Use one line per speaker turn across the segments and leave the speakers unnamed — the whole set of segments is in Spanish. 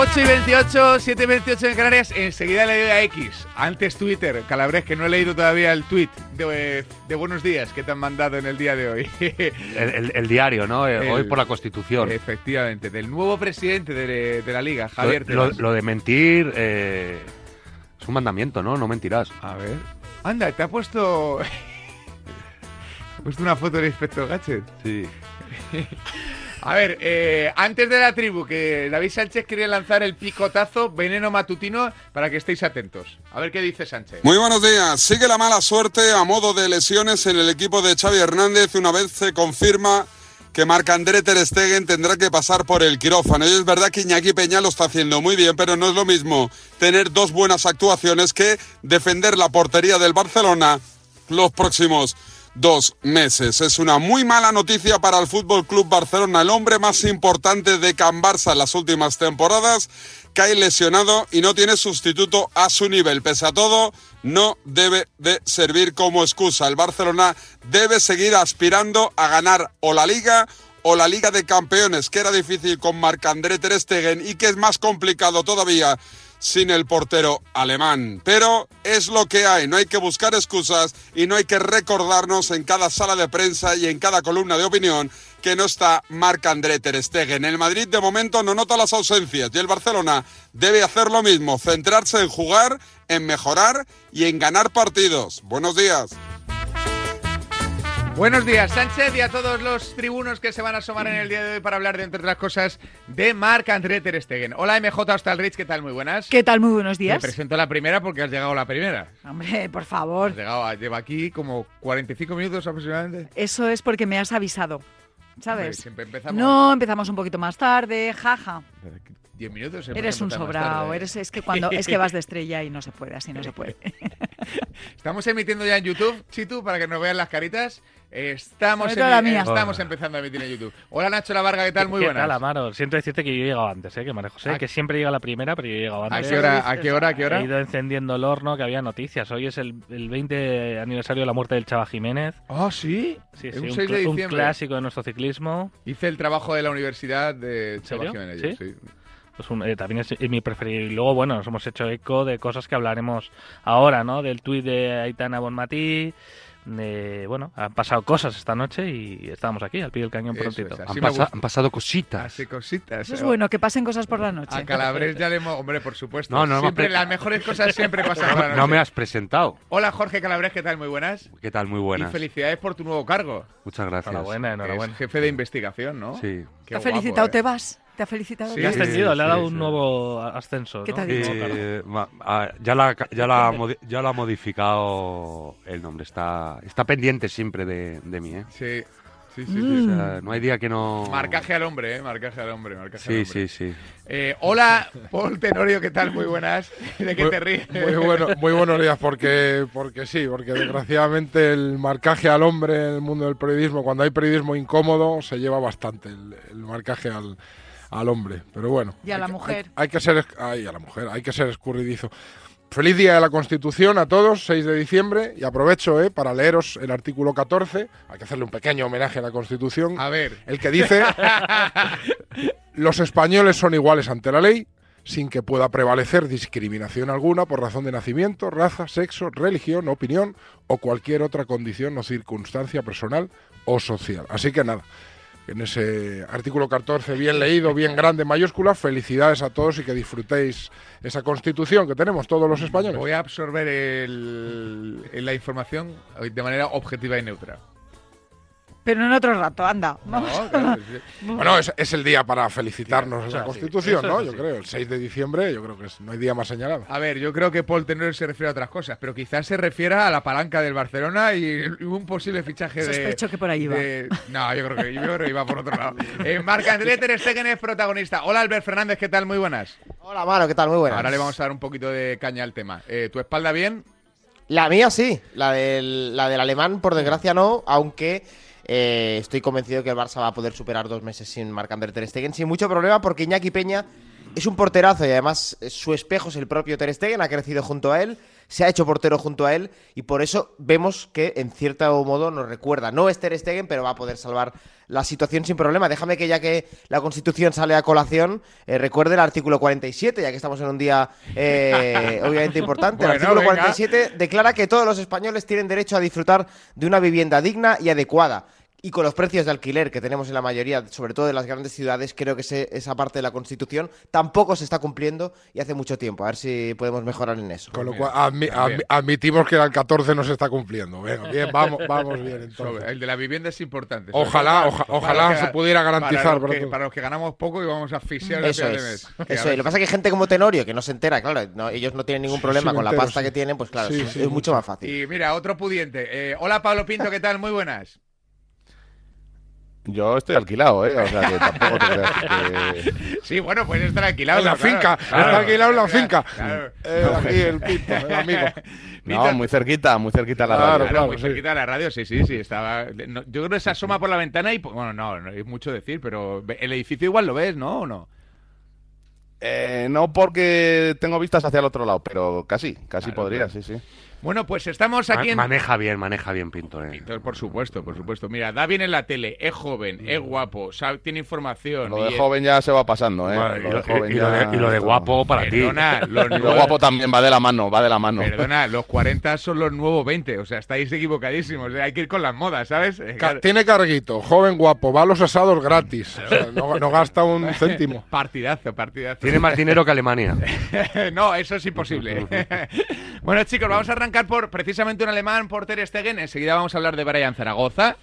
8 y 28, 7 y 28 en Canarias, enseguida le doy a X. Antes Twitter, Calabres, que no he leído todavía el tweet de, de buenos días que te han mandado en el día de hoy.
El, el- el diario, ¿no? Eh, Hoy por la Constitución.
Efectivamente, del nuevo presidente de, de la Liga, Javier
lo, lo de mentir eh, es un mandamiento, ¿no? No mentirás.
A ver. Anda, te ha puesto. te ha puesto una foto del inspector Gadget.
Sí.
A ver, eh, antes de la tribu, que David Sánchez quiere lanzar el picotazo veneno matutino para que estéis atentos. A ver qué dice Sánchez.
Muy buenos días. Sigue la mala suerte a modo de lesiones en el equipo de Xavi Hernández una vez se confirma que Marc-André Ter Stegen tendrá que pasar por el quirófano. Y es verdad que Iñaki Peña lo está haciendo muy bien, pero no es lo mismo tener dos buenas actuaciones que defender la portería del Barcelona los próximos dos meses. Es una muy mala noticia para el Fútbol Club Barcelona, el hombre más importante de Can Barça en las últimas temporadas, cae lesionado y no tiene sustituto a su nivel. Pese a todo, no debe de servir como excusa. El Barcelona debe seguir aspirando a ganar o la Liga o la Liga de Campeones, que era difícil con Marc-André Ter Stegen y que es más complicado todavía sin el portero alemán. Pero es lo que hay, no hay que buscar excusas y no hay que recordarnos en cada sala de prensa y en cada columna de opinión que no está Marc-André Ter Stegen. El Madrid de momento no nota las ausencias y el Barcelona debe hacer lo mismo, centrarse en jugar, en mejorar y en ganar partidos. Buenos días.
Buenos días, Sánchez, y a todos los tribunos que se van a asomar en el día de hoy para hablar de, entre otras cosas, de Marc André Ter Stegen. Hola, MJ Hostalrich, ¿qué tal? Muy buenas.
¿Qué tal? Muy buenos
Te
días.
presento la primera porque has llegado a la primera.
Hombre, por favor.
Has llegado, a- lleva aquí como 45 minutos aproximadamente.
Eso es porque me has avisado.
Hombre,
¿Sabes?
siempre empezamos.
No, empezamos un poquito más tarde, jaja.
10 minutos.
Eres un sobrado,
tarde.
eres es que cuando es que vas de estrella y no se puede, así no se puede.
Estamos emitiendo ya en YouTube, Chitu, para que nos vean las caritas. Estamos,
todo la mía.
estamos
Hola.
empezando a emitir en YouTube. Hola Nacho La Varga, ¿qué tal? Muy
¿Qué
buenas.
tal, Amaro? Siento decirte que yo he llegado antes, ¿eh? que María José,
¿A-
que siempre llega la primera, pero yo he llegado
¿A
antes.
qué hora? ¿A qué hora? ¿A qué
He
hora?
ido encendiendo el horno, que había noticias. Hoy es el, el 20 aniversario de la muerte del Chava Jiménez.
Ah, sí.
Sí,
Es
sí,
un
un,
6 de
un
diciembre.
clásico de nuestro ciclismo.
Hice el trabajo de la universidad de Chava
serio?
Jiménez,
¿Sí?
sí.
Pues un- eh, también es, es mi preferido. Y luego, bueno, nos hemos hecho eco de cosas que hablaremos ahora, ¿no? Del tuit de Aitana Bonmatí. Bueno, han pasado cosas esta noche y estamos aquí, al pie del cañón prontito.
es,
Han,
así
pasa- han pasado cositas.
Hace cositas.
Eso es
eh.
bueno, que pasen cosas por la noche.
A Calabres ya le hemos... Hombre, por supuesto.
No, no, no,
siempre, Las mejores cosas siempre pasan por la
No,
noche.
me has presentado.
Hola Jorge Calabres, ¿qué tal? Muy buenas.
¿Qué tal? Muy buenas.
Y felicidades por tu nuevo cargo.
Muchas gracias.
Enhorabuena, enhorabuena.
Es jefe de investigación, ¿no?
Sí.
Qué
¿Te
guapo,
felicitado
eh.
te vas? ¿Te ha felicitado?
Sí,
Le ha
Sí,
ascendido, le ha dado
sí.
un nuevo ascenso.
¿Qué
¿no?
te ha dicho?
Eh, ma- ah, ya, la, ya, la ya la ha modificado el nombre. Está, está pendiente siempre de, de mí. ¿eh?
Sí, sí, sí. sí.
Mm.
O sea, no hay día que no.
Marcaje al hombre, ¿eh? Marcaje al hombre, marcaje al
Sí,
hombre.
sí, sí.
Eh, hola, Paul Tenorio, ¿qué tal? Muy buenas. ¿De qué
Muy-
te ríes?
Muy, bueno, muy buenos días, porque, porque sí, porque desgraciadamente el marcaje al hombre en el mundo del periodismo, cuando hay periodismo incómodo, se lleva bastante el, el marcaje al, al hombre. Pero bueno.
Y a la
que-
mujer.
Hay, hay que ser, ay, a la mujer, hay que ser escurridizo. Feliz Día de la Constitución a todos, 6 de diciembre, y aprovecho eh, para leeros el artículo 14, hay que hacerle un pequeño homenaje a la Constitución,
A ver.
el que dice, los españoles son iguales ante la ley, sin que pueda prevalecer discriminación alguna por razón de nacimiento, raza, sexo, religión, opinión o cualquier otra condición o circunstancia personal o social. Así que nada, en ese artículo 14, bien leído, bien grande, mayúscula, felicidades a todos y que disfrutéis esa constitución que tenemos todos los españoles.
Voy a absorber el- la información de manera objetiva y neutra.
Pero en otro rato, anda.
No, claro.
Bueno, es, es el día para felicitarnos
Sí, sí,
Constitución, ¿no? Yo creo, el 6 de diciembre, yo creo que es- no hay día más señalado.
A ver, yo creo que Paul Tenor se refiere a otras cosas, pero quizás se refiera a la palanca del Barcelona y un posible fichaje de...
Sospecho que por ahí va.
de- No, yo creo que, yo creo que iba por otro lado. Eh, Marc-André Ter Stegen es protagonista. Hola, Albert Fernández, ¿qué tal? Muy buenas.
Hola, Mano, ¿qué tal? Muy buenas.
Ahora le vamos a dar un poquito de caña al tema. Eh, ¿Tu espalda bien?
La mía sí, la del, la del alemán, por desgracia, no, aunque eh, estoy convencido que el Barça va a poder superar dos meses sin Marc-André Ter Stegen sin mucho problema, porque Iñaki Peña es un porterazo y además eh, su espejo es el propio Ter Stegen, ha crecido junto a él, se ha hecho portero junto a él y por eso vemos que en cierto modo nos recuerda. No es Ter Stegen, pero va a poder salvar la situación sin problema. Déjame que ya que la Constitución sale a colación, eh, recuerde el artículo 47, ya que estamos en un día eh, obviamente importante. el
Bueno,
artículo
venga.
47 declara que todos los españoles tienen derecho a disfrutar de una vivienda digna y adecuada. Y con los precios de alquiler que tenemos en la mayoría, sobre todo en las grandes ciudades, creo que ese- esa parte de la Constitución tampoco se está cumpliendo y hace mucho tiempo. A ver si podemos mejorar en eso.
Con lo cual, admi-
bien.
admi- admitimos que el 14 no se está cumpliendo. Venga, bien, vamos, vamos bien entonces.
El de la vivienda es importante.
Ojalá, oja- ojalá
que-
se pudiera garantizar,
Para los,
para
que, para los que ganamos poco y vamos a asfixiar
Eso
final
es.
de mes.
Eso es. Lo que pasa es que hay gente como Tenorio que no se entera, claro, no- ellos no tienen ningún
Sí,
problema
sí,
con la pasta
sí.
que tienen, pues claro,
Sí,
es,
sí,
es mucho
mucho.
más fácil.
Y mira, otro pudiente. Eh, hola Pablo Pinto, ¿qué tal? Muy buenas.
Yo estoy alquilado, ¿eh? O sea, que tampoco te creas que...
Sí, bueno, pues estar alquilado.
En la
claro,
finca,
claro,
está alquilado en la
claro,
finca.
claro.
Eh, aquí el Pinto, el amigo.
No, muy cerquita, muy cerquita la
Claro,
radio.
Claro,
claro,
muy
sí.
cerquita de la radio, sí, sí, sí, estaba... no, yo creo que se asoma por la ventana y... Bueno, no, no es mucho decir, pero el edificio igual lo ves, ¿no? ¿O no?
Eh, no porque tengo vistas hacia el otro lado, pero casi, casi
Claro,
podría,
claro.
sí, sí.
Bueno, pues estamos
Ma-
aquí en...
Maneja bien, maneja bien Pinto. eh.
Pinto, Por supuesto, por supuesto. Mira, da bien en la tele, es joven, es guapo, sabe- tiene información.
Lo de
y es-
joven ya se va pasando, ¿eh?
Y,
Lo
lo,
de joven
y lo de,
ya-
y lo de guapo para ti.
Perdona, los
Y lo
nuevos-
guapo también va de la mano, va de la mano.
Perdona, los 40 son los nuevos 20, o sea, estáis equivocadísimos, hay que ir con las modas, ¿sabes?
Tiene carguito, joven guapo, va a los asados gratis. O sea, no, no gasta un céntimo.
Partidazo, partidazo.
Tiene más dinero que Alemania.
no, eso es imposible. bueno, chicos, vamos a arrancar por precisamente un alemán, por Ter Stegen. Enseguida vamos a hablar de Brian Zaragoza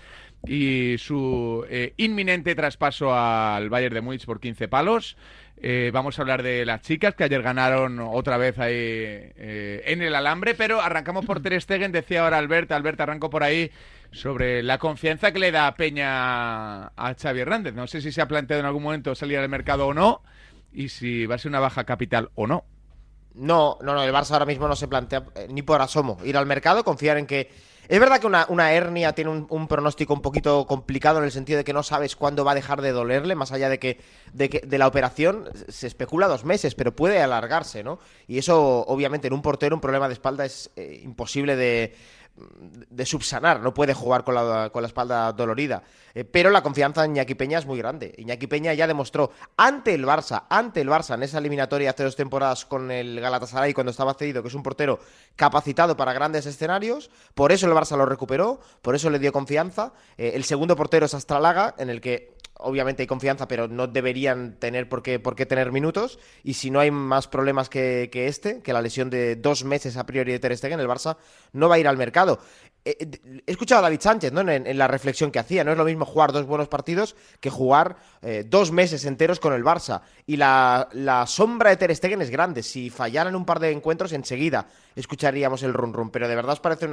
y su eh, inminente traspaso al Bayern de Múnich por 15 palos. Eh, vamos a hablar de las chicas que ayer ganaron otra vez ahí eh, en el alambre, pero arrancamos por Ter Stegen. Decía ahora Albert, Albert arranco por ahí sobre la confianza que le da Peña a Xavi Hernández. No sé si se ha planteado en algún momento salir al mercado o no y si va a ser una baja capital o no.
No, no, no, el Barça ahora mismo no se plantea eh, ni por asomo ir al mercado, confiar en que... Es verdad que una, una hernia tiene un, pronóstico un poquito complicado en el sentido de que no sabes cuándo va a dejar de dolerle, más allá de que de, que, de la operación se especula dos meses, pero puede alargarse, ¿no? Y eso, obviamente, en un portero un problema de espalda es eh, imposible de, de subsanar, no puede jugar con la, con la espalda dolorida. Eh, pero la confianza en Iñaki Peña es muy grande. Iñaki Peña ya demostró ante el Barça, ante el Barça en esa eliminatoria hace dos temporadas con el Galatasaray cuando estaba cedido, que es un portero capacitado para grandes escenarios. Por eso el Barça lo recuperó, por eso le dio confianza. Eh, el segundo portero es Astralaga, en el que obviamente hay confianza, pero no deberían tener por qué, por qué tener minutos. Y si no hay más problemas que, que este, que la lesión de dos meses a priori de Ter Stegen, el Barça no va a ir al mercado. Eh, eh, he escuchado a David Sánchez ¿no? en, la reflexión que hacía. No es lo mismo jugar dos buenos partidos que jugar eh, dos meses enteros con el Barça. Y la, sombra de Ter Stegen es grande. Si fallaran un par de encuentros, enseguida escucharíamos el run run. Pero de verdad os parece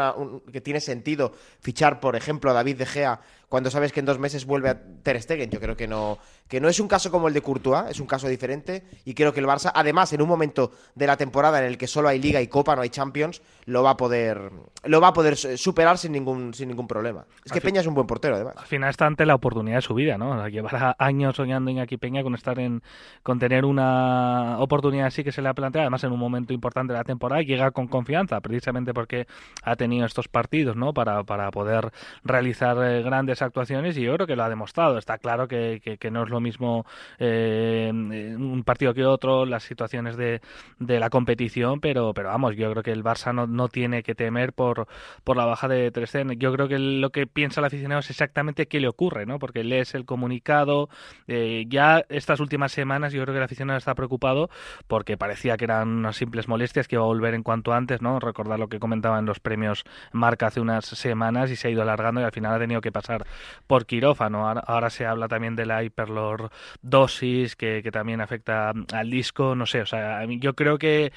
que tiene sentido fichar, por ejemplo, a David De Gea cuando sabes que en dos meses vuelve a Ter Stegen. Yo creo que no, que no es un caso como el de Courtois, es un caso diferente. Y creo que el Barça, además, en un momento de la temporada en el que solo hay Liga y Copa, no hay Champions, lo va a poder, lo va a poder eh, sin ningún, sin ningún problema. Es que Peña es un buen portero, además.
Al final está ante la oportunidad de su vida, ¿no? O sea, Llevar años soñando en aquí Peña con estar en, con tener una oportunidad así que se le ha planteado, además en un momento importante de la temporada, y llega con confianza, precisamente porque ha tenido estos partidos, ¿no? Para, para poder realizar eh, grandes actuaciones y yo creo que lo ha demostrado. Está claro que, que- que no es lo mismo eh, un partido que otro, las situaciones de, de la competición, pero, pero vamos, yo creo que el Barça no, no tiene que temer por, por la baja de Ter Stegen. Yo creo que lo que piensa el aficionado es exactamente qué le ocurre, ¿no? Porque lees el comunicado. eh, ya estas últimas semanas yo creo que el aficionado está preocupado porque parecía que eran unas simples molestias que iba a volver en cuanto antes, ¿no? Recordar lo que comentaba en los premios Marca hace unas semanas y se ha ido alargando y al final ha tenido que pasar por quirófano. Ahora, se habla también de la hiperlordosis que, que también afecta al disco, no sé, o sea, yo creo que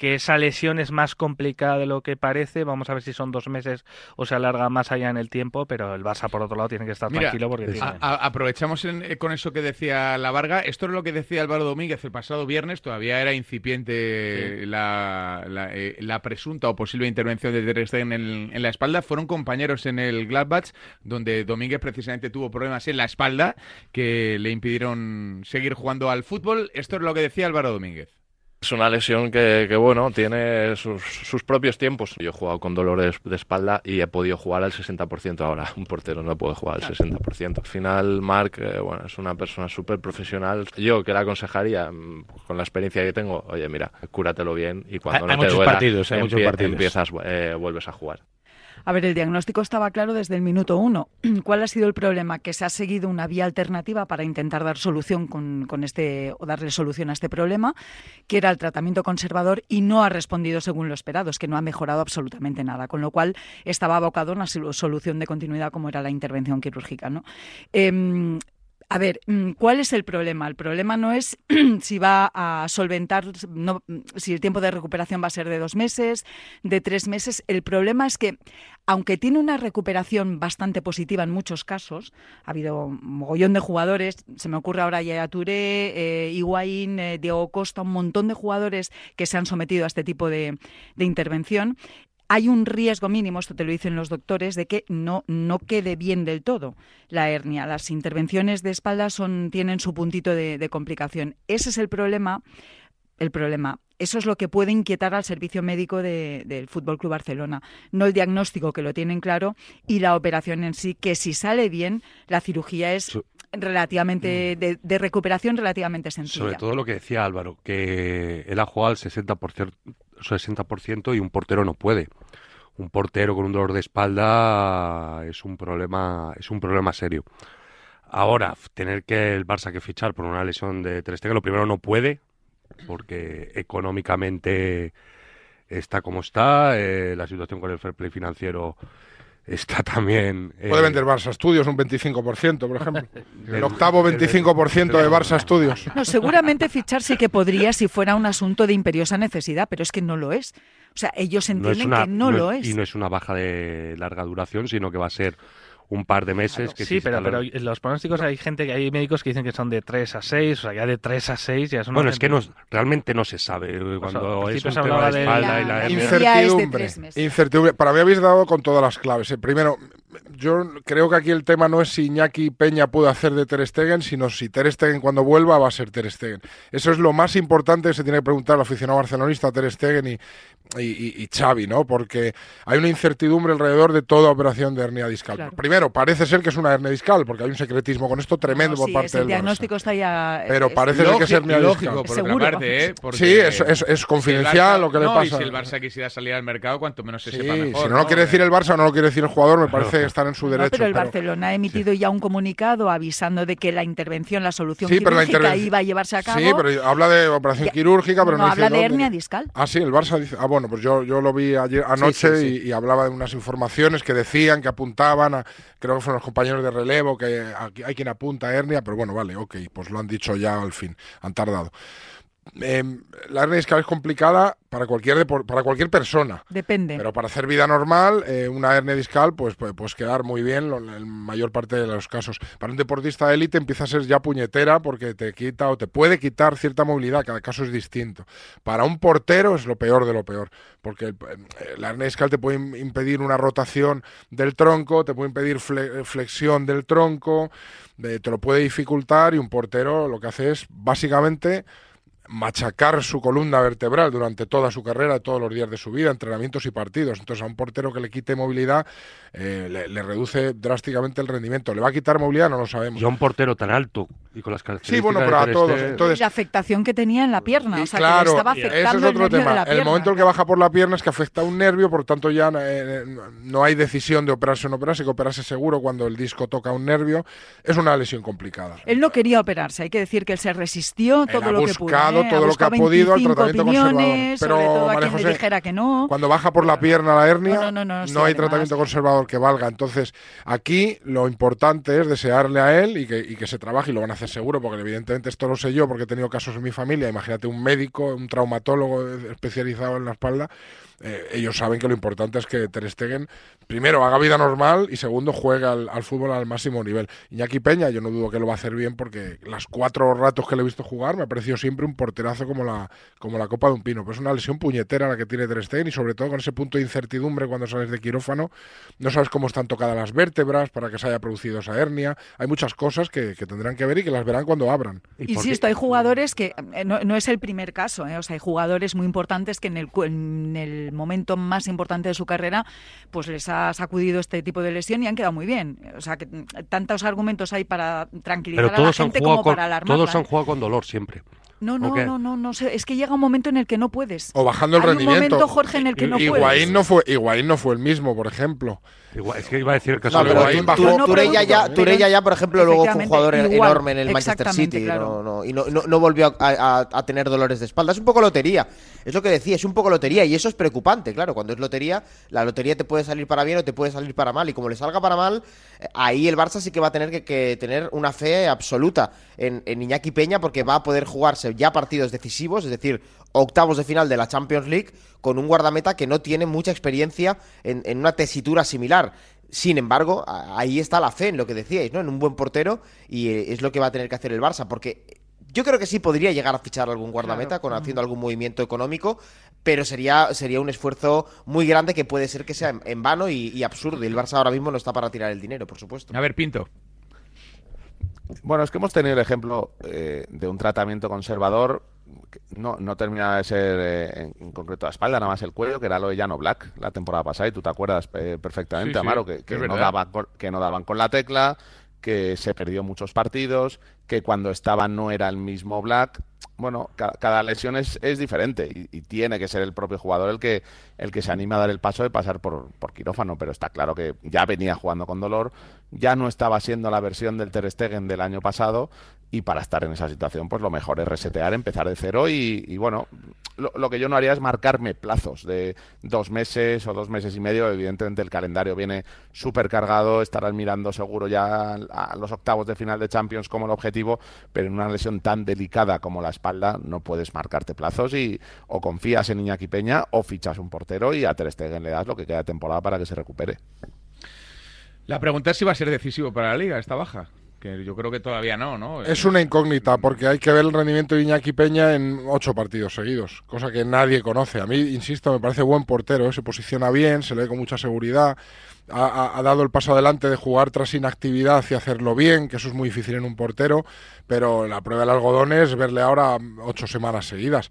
que esa lesión es más complicada de lo que parece. Vamos a ver si son dos meses o se alarga más allá en el tiempo, pero el Barça, por otro lado, tiene que estar
Mira,
tranquilo porque tiene...
a- a- aprovechamos en- eh, con eso que decía la Varga. Esto es lo que decía Álvaro Domínguez el pasado viernes. Todavía era incipiente la, la, eh, la presunta o posible intervención de Ter Stegen en, en la espalda. Fueron compañeros en el Gladbach, donde Domínguez precisamente tuvo problemas en la espalda que le impidieron seguir jugando al fútbol. Esto es lo que decía Álvaro Domínguez.
Es una lesión que, que, bueno, tiene sus, sus propios tiempos. Yo he jugado con dolores de espalda y he podido jugar al 60% ahora. Un portero no puede jugar al 60%. Al final, Marc, eh, bueno, es una persona súper profesional. Yo que le aconsejaría, mm, con la experiencia que tengo, oye, mira, cúratelo bien y cuando
Hay-
no
hay
te
muchos
duela,
partidos, hay muchos partidos.
empiezas, eh, vuelves a jugar.
A ver, el diagnóstico estaba claro desde el minuto uno. ¿Cuál ha sido el problema? Que se ha seguido una vía alternativa para intentar dar solución con, este o darle solución a este problema, que era el tratamiento conservador y no ha respondido según lo esperado, es que no ha mejorado absolutamente nada, con lo cual estaba abocado a una sol- solución de continuidad como era la intervención quirúrgica, ¿no? Em, a ver, mm, ¿cuál es el problema? El problema no es si va a solventar, no, si el tiempo de recuperación va a ser de dos meses, de tres meses. El problema es que, aunque tiene una recuperación bastante positiva en muchos casos, ha habido un mogollón de jugadores, se me ocurre ahora Yaya Touré, eh, eh, Diego Costa, un montón de jugadores que se han sometido a este tipo de, de intervención hay un riesgo mínimo, esto te lo dicen los doctores, de que no, no quede bien del todo la hernia. Las intervenciones de espalda son, tienen su puntito de, de complicación. Ese es el problema. El problema. Eso es lo que puede inquietar al servicio médico de- del Fútbol Club Barcelona. No el diagnóstico, que lo tienen claro, y la operación en sí, que si sale bien, la cirugía es relativamente de, de recuperación relativamente sencilla.
Sobre todo lo que decía Álvaro, que él ha jugado al 60%, 60% y un portero no puede. Un portero con un dolor de espalda es un problema, es un problema serio. Ahora, tener que el Barça que fichar por una lesión de Ter Stegen, lo primero no puede, porque económicamente está como está, eh, la situación con el fair play financiero está también... eh,
Puede vender Barça Studios un 25%, por ejemplo. El octavo 25% de Barça Studios.
No, seguramente fichar sí que podría si fuera un asunto de imperiosa necesidad, pero es que no lo es. O sea, ellos
no
entienden
una-
que no, lo es.
Y no es una baja de larga duración, sino que va a ser un par de meses. que
Sí, pero, pero en los pronósticos hay gente que hay médicos que dicen que son de 3 a 6, o sea, ya de 3 a 6 ya una
Bueno, es que no, realmente no se sabe. eh, Cuando
al
es un
se
tema de espalda y
La-
la
la
hernia-
infección- es de
Incertidumbre.
tres meses.
Incertidumbre. Para mí habéis dado con todas las claves. eh. Primero, yo creo que aquí el tema no es si Iñaki Peña puede hacer de Ter Stegen, sino si Ter Stegen cuando vuelva va a ser Ter Stegen. Eso es lo más importante que se tiene que preguntar al aficionado barcelonista, Ter Stegen y, y, y- y Xavi, ¿no? Porque hay una incertidumbre alrededor de toda operación de hernia discal.
Claro.
Primero, parece ser que es una hernia discal, porque hay un secretismo con esto tremendo
No,
por parte
el
del Barça.
diagnóstico está ya.
Pero
es-
parece ser que es hernia
lógico,
discal.
por
Seguro,
otra parte. ¿eh? Porque
Sí, es, es, confidencial
el Barça-
lo que le
no,
pasa.
Y si el Barça quisiera salir al mercado, cuanto menos se
Sí,
sepa mejor.
si no lo quiere decir el Barça o no lo quiere decir el jugador, me parece estar en su
No,
derecho.
pero el
pero-
Barcelona ha emitido ya un comunicado avisando de que la intervención, la solución
Sí, la
quirúrgica
intervención-
iba a llevarse a cabo.
Sí, pero habla de operación
Ya-
quirúrgica, pero no,
no
dice
habla de
dónde.
hernia discal.
Ah, sí, el Barça dice. Ah, bueno, pues yo, yo lo vi ayer anoche
sí, sí.
Y, y hablaba de unas informaciones que decían, que apuntaban, a, creo que fueron los compañeros de relevo, que aquí hay quien apunta a hernia, pero bueno, vale, ok, pues lo han dicho ya al fin, han tardado. Em, la hernia discal es complicada para cualquier para cualquier persona.
Depende.
Pero para hacer vida normal, eh, una hernia discal, pues puede pues quedar muy bien en la mayor parte de los casos. Para un deportista de élite empieza a ser ya puñetera porque te quita o te puede quitar cierta movilidad, cada caso es distinto. Para un portero es lo peor de lo peor, porque el- eh, la hernia discal te puede im- impedir una rotación del tronco, te puede impedir fle- flexión del tronco, de- te lo puede dificultar y un portero lo que hace es básicamente machacar su columna vertebral durante toda su carrera, todos los días de su vida, entrenamientos y partidos. Entonces, a un portero que le quite movilidad, eh, le, le reduce drásticamente el rendimiento. ¿Le va a quitar movilidad? No lo sabemos.
Yo a un portero tan alto Y con las
Sí, bueno, pero a
características
todos. Entonces,
la afectación que tenía en la pierna.
y
o sea,
claro,
que le estaba
ese
afectando
es otro
el nervio de
tema.
la
El momento en que baja por la pierna es que afecta a un nervio, por tanto ya eh, no hay decisión de operarse o no operarse, hay que operarse seguro cuando el disco toca un nervio. Es una lesión complicada.
Él no quería operarse, hay que decir que él se resistió todo
ha
lo que pudo.
buscado
¿eh?
todo lo que ha
buscado
podido al
25
tratamiento conservador. Pero,
sobre todo a
María
quien
José,
le dijera que no.
Cuando baja por la pierna la hernia,
No, no, no, no, sí,
hay
además.
tratamiento conservador que valga. Entonces, aquí lo importante es desearle a él y que, y que se trabaje, y lo van a hacer seguro, porque evidentemente esto lo sé yo, porque he tenido casos en mi familia. Imagínate un médico, un traumatólogo especializado en la espalda. Eh, ellos saben que lo importante es que Ter Stegen, primero, haga vida normal y segundo, juegue al, al fútbol al máximo nivel. Iñaki Peña, yo no dudo que lo va a hacer bien porque las cuatro ratos que le he visto jugar me ha parecido siempre un porterazo como la, como la copa de un pino. Pues es una lesión puñetera la que tiene Ter Stegen y sobre todo con ese punto de incertidumbre cuando sales de quirófano, no sabes cómo están tocadas las vértebras para que se haya producido esa hernia. Hay muchas cosas que, que tendrán que ver y que las verán cuando abran.
Insisto, hay jugadores que eh, no, no es el primer caso, ¿eh? o sea, hay jugadores muy importantes que en el, cu- en el momento más importante de su carrera, pues les ha sacudido este tipo de lesión y han quedado muy bien. O sea, que mm, tantos argumentos hay para tranquilizar
Pero
a la
han,
gente
jugado
como
con,
para alarmarla.
todos han jugado con dolor siempre.
No, no, no, no, no sé. Es que llega un momento en el que no puedes.
O bajando el
Hay
rendimiento.
un momento, Jorge, en el que no
Higuaín
puedes.
no fue Higuaín no fue el mismo, por ejemplo.
Igual, es que iba a decir caso
No, pero
Higuaín bajó-
No,
Turella ya, Turella ya, por ejemplo, luego fue un jugador
igual,
enorme en el Manchester City
claro.
no, no, y no, no- no volvió a, a- a tener dolores de espalda. Es un poco lotería. Es lo que decía, es un poco lotería y eso es preocupante, claro. Cuando es lotería, la lotería te puede salir para bien o te puede salir para mal. Y como le salga para mal, eh, ahí el Barça sí que va a tener que, tener una fe absoluta en, en Iñaki Peña porque va a poder jugarse ya partidos decisivos, es decir, octavos de final de la Champions League con un guardameta que no tiene mucha experiencia en, en una tesitura similar. Sin embargo, ahí está la fe en lo que decíais, ¿no? En un buen portero y eh, es lo que va a tener que hacer el Barça, porque yo creo que sí podría llegar a fichar algún guardameta con haciendo algún movimiento económico, pero sería, sería un esfuerzo muy grande que puede ser que sea en, en vano y, y absurdo. Y el Barça ahora mismo no está para tirar el dinero, por supuesto.
A ver, Pinto.
Bueno, es que hemos tenido el ejemplo eh, de un tratamiento conservador. que No, no termina de ser eh, en, en concreto la espalda, nada más el cuello, que era lo de Llano Black la temporada pasada, y tú te acuerdas eh, perfectamente,
Sí, sí,
Amaro, que, que no con, que no daban con la tecla, que se perdió muchos partidos, que cuando estaba no era el mismo Black. Bueno, ca- cada, lesión es, es diferente y, y tiene que ser el propio jugador el que, el que se anima a dar el paso de pasar por, por quirófano, pero está claro que ya venía jugando con dolor, ya no estaba siendo la versión del Ter Stegen del año pasado y para estar en esa situación pues lo mejor es resetear, empezar de cero y, bueno, lo, que yo no haría es marcarme plazos de dos meses o dos meses y medio, evidentemente el calendario viene súper cargado, estarán mirando seguro ya a los octavos de final de Champions como el objetivo, pero en una lesión tan delicada como la espalda no puedes marcarte plazos y o confías en Iñaki Peña o fichas un portero y a Ter Stegen le das lo que queda de temporada para que se recupere.
La pregunta es si va a ser decisivo para la liga esta baja. Que yo creo que todavía no, ¿no?
Es una incógnita porque hay que ver el rendimiento de Iñaki Peña en ocho partidos seguidos, cosa que nadie conoce. A mí, insisto, me parece buen portero, ¿eh? se posiciona bien, se le ve con mucha seguridad, ha, dado el paso adelante de jugar tras inactividad y hacerlo bien, que eso es muy difícil en un portero, pero la prueba del algodón es verle ahora ocho semanas seguidas.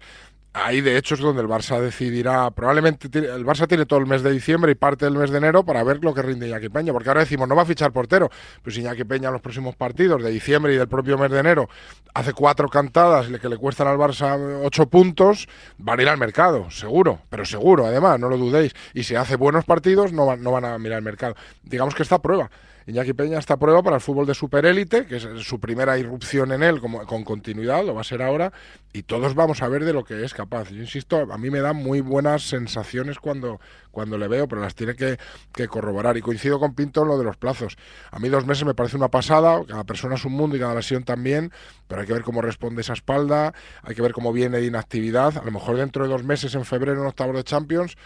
Ahí, de hecho, es donde el Barça decidirá. Probablemente el Barça tiene todo el mes de diciembre y parte del mes de enero para ver lo que rinde Iñaki Peña. Porque ahora decimos, no va a fichar portero. Pues Iñaki Peña en los próximos partidos de diciembre y del propio mes de enero hace cuatro cantadas que le cuestan al Barça ocho puntos, van a ir al mercado, seguro. Pero seguro, además, no lo dudéis. Y si hace buenos partidos, no van, no van a mirar el mercado. Digamos que está a prueba. Iñaki Peña está prueba para el fútbol de superélite, que es su primera irrupción en él como, con continuidad, lo va a ser ahora, y todos vamos a ver de lo que es capaz. Yo insisto, a mí me da muy buenas sensaciones cuando, cuando le veo, pero las tiene que, que corroborar. Y coincido con Pinto en lo de los plazos. A mí dos meses me parece una pasada, cada persona es un mundo y cada lesión también, pero hay que ver cómo responde esa espalda, hay que ver cómo viene de inactividad. A lo mejor dentro de dos meses, en febrero, en octavos de Champions,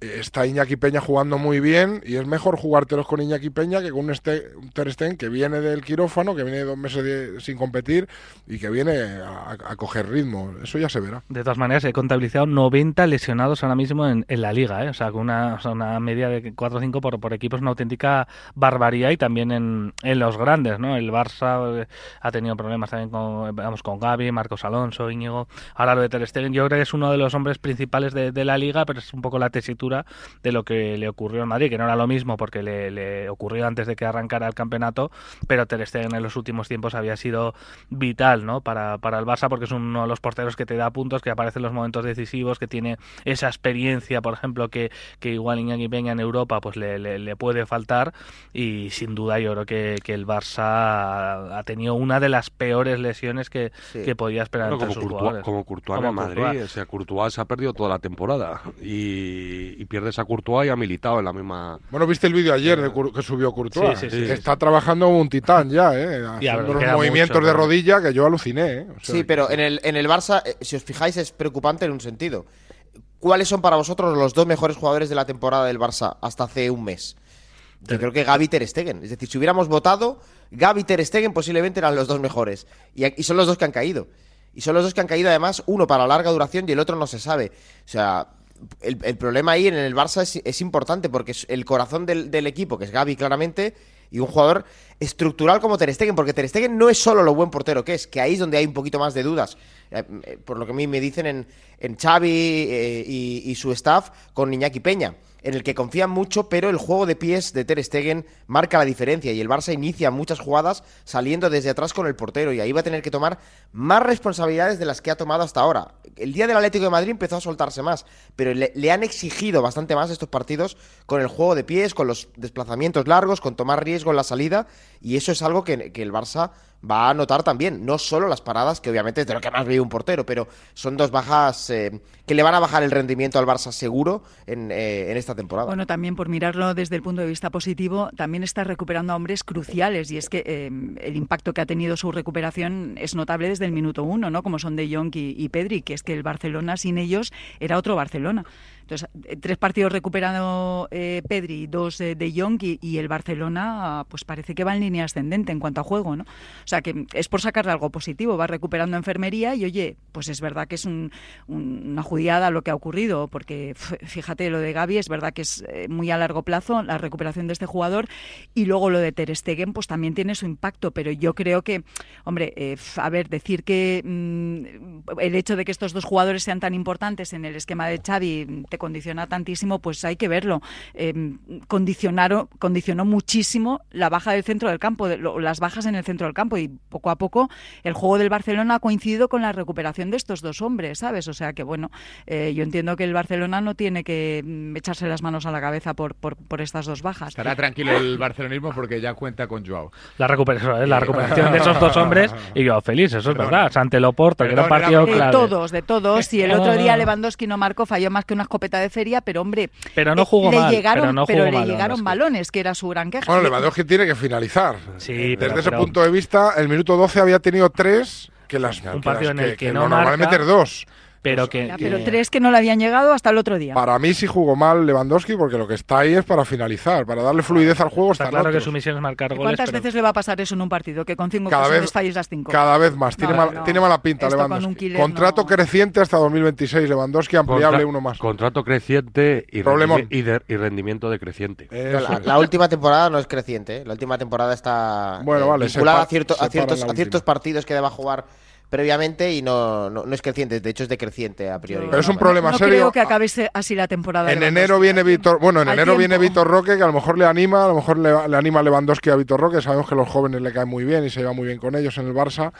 está Iñaki Peña jugando muy bien y es mejor jugártelos con Iñaki Peña que con un, este, un que viene del quirófano, que viene dos meses de- sin competir y que viene a, coger ritmo. Eso ya se verá.
De todas maneras, he contabilizado 90 lesionados ahora mismo en, la liga, ¿eh? o sea, con una, media de 4 o 5 por, por equipo es una auténtica barbaridad y también en, en los grandes, ¿no? El Barça eh, ha tenido problemas también con, vamos, con Gaby, Marcos Alonso, Íñigo. Ahora lo de Ter yo creo que es uno de los hombres principales de, de la liga, pero es un poco la tesitura de lo que le ocurrió en Madrid, que no era lo mismo porque le, le ocurrió antes de que arrancara el campeonato, pero Ter Stegen en los últimos tiempos había sido vital ¿no? para, para el Barça porque es uno de los porteros que te da puntos, que aparece en los momentos decisivos, que tiene esa experiencia, por ejemplo, que, que igual Iñaki Peña en Europa pues le, le, le puede faltar y sin duda yo creo que, que el Barça ha, ha tenido una de las peores lesiones que,
Sí.
que podía esperar
Bueno,
entre
como,
sus
Courtois,
jugadores.
como Courtois
Como
en Madrid,
Courtois.
o sea, Courtois se ha perdido toda la temporada y, y pierdes a Courtois y ha militado en la misma...
Bueno, viste el vídeo ayer de Cour- que subió Courtois.
Sí, sí, sí.
Está trabajando como un titán ya, ¿eh?
A
Haciendo unos movimientos
mucho,
de rodilla que yo aluciné, ¿eh? O sea,
Sí, pero en el, en el Barça, eh, si os fijáis, es preocupante en un sentido. ¿Cuáles son para vosotros los dos mejores jugadores de la temporada del Barça hasta hace un mes? Yo creo que Gaby Ter Stegen. Es decir, si hubiéramos votado, Gaby y Ter Stegen posiblemente eran los dos mejores. Y, y son los dos que han caído. Y son los dos que han caído, además, uno para larga duración y el otro no se sabe. O sea, el, el problema ahí en el Barça es, es importante porque es el corazón del, equipo, que es Gaby claramente, y un jugador estructural como Ter Stegen, porque Ter Stegen no es solo lo buen portero que es, que ahí es donde hay un poquito más de dudas. Eh, eh, por lo que a mí me dicen en, en Xavi eh, y, y su staff con Iñaki Peña, en el que confían mucho, pero el juego de pies de Ter Stegen marca la diferencia y el Barça inicia muchas jugadas saliendo desde atrás con el portero y ahí va a tener que tomar más responsabilidades de las que ha tomado hasta ahora. El día del Atlético de Madrid empezó a soltarse más, pero le, han exigido bastante más estos partidos con el juego de pies, con los desplazamientos largos, con tomar riesgo en la salida y eso es algo que, que el Barça va a notar también, no solo las paradas, que obviamente es de lo que más vive un portero, pero son dos bajas eh, que le van a bajar el rendimiento al Barça seguro en, eh, en temporada.
Bueno, también por mirarlo desde el punto de vista positivo, también está recuperando a hombres cruciales y es que eh, el impacto que ha tenido su recuperación es notable desde el minuto uno, ¿no? Como son De Jong y, y Pedri, que es que el Barcelona sin ellos era otro Barcelona. Entonces, eh, tres partidos recuperando eh, Pedri, dos de Jong y, el Barcelona, pues parece que va en línea ascendente en cuanto a juego, ¿no? O sea, que es por sacarle algo positivo, va recuperando enfermería y oye, pues es verdad que es un, un, una judiada lo que ha ocurrido, porque fíjate, lo de Gaby es verdad que es eh, muy a largo plazo la recuperación de este jugador y luego lo de Ter Stegen, pues también tiene su impacto, pero yo creo que, hombre, a ver, decir que mmm, el hecho de que estos dos jugadores sean tan importantes en el esquema de Xavi condiciona tantísimo, pues hay que verlo. Eh, condicionaron, condicionó muchísimo la baja del centro del campo, de, lo, las bajas en el centro del campo y poco a poco el juego del Barcelona ha coincidido con la recuperación de estos dos hombres, ¿sabes? O sea que bueno, eh, yo entiendo que el Barcelona no tiene que mm, echarse las manos a la cabeza por, por, por estas dos bajas.
Estará tranquilo el barcelonismo porque ya cuenta con Joao.
La, recuperación, ¿eh? la recuperación de esos dos hombres y yo feliz, eso Perdón. es verdad. Ante Loporto, que era un partido
de
clave.
todos, de todos. Y el otro día Lewandowski no marcó, falló más que una escopeta de feria, pero hombre,
pero no jugó
le
mal,
llegaron,
pero, no
le llegaron balones, que era su gran queja.
Bueno, Lewandowski tiene que finalizar.
Sí,
Desde
pero,
ese
pero...
punto de vista, el minuto 12 había tenido tres que las
un
que
partido
las,
en el que,
que
no
normal
marca,
meter dos.
Pero que,
ya, pero tres que no le habían llegado hasta el otro día.
Para mí sí jugó mal Lewandowski porque lo que está ahí es para finalizar, para darle fluidez al juego.
Está claro otros. que su misión es marcar goles.
¿Cuántas
pero...
veces le va a pasar eso en un partido? Que con cinco
cada
ocasiones
vez,
falles las cinco.
Cada vez más. Tiene,
no,
mal,
no.
tiene mala pinta
Esto
Lewandowski.
Con killer,
Contrato
no.
creciente hasta 2026. Lewandowski ampliable
Contra
uno más.
Contrato creciente y, rendi y, de y rendimiento decreciente.
La, la, última temporada no es creciente. ¿eh? La última temporada está
bueno,
eh,
vale,
vinculada a, cierto, a, ciertos,
a
ciertos partidos que deba jugar previamente y no, no, no, es creciente, de hecho es decreciente a priori.
Pero es un problema
no
serio.
creo que acabe así la temporada.
En enero viene Víctor, bueno, en enero
tiempo.
viene Víctor Roque, que a lo mejor le anima, a lo mejor le, le anima a Lewandowski a Víctor Roque, sabemos que los jóvenes le caen muy bien y se lleva muy bien con ellos en el Barça.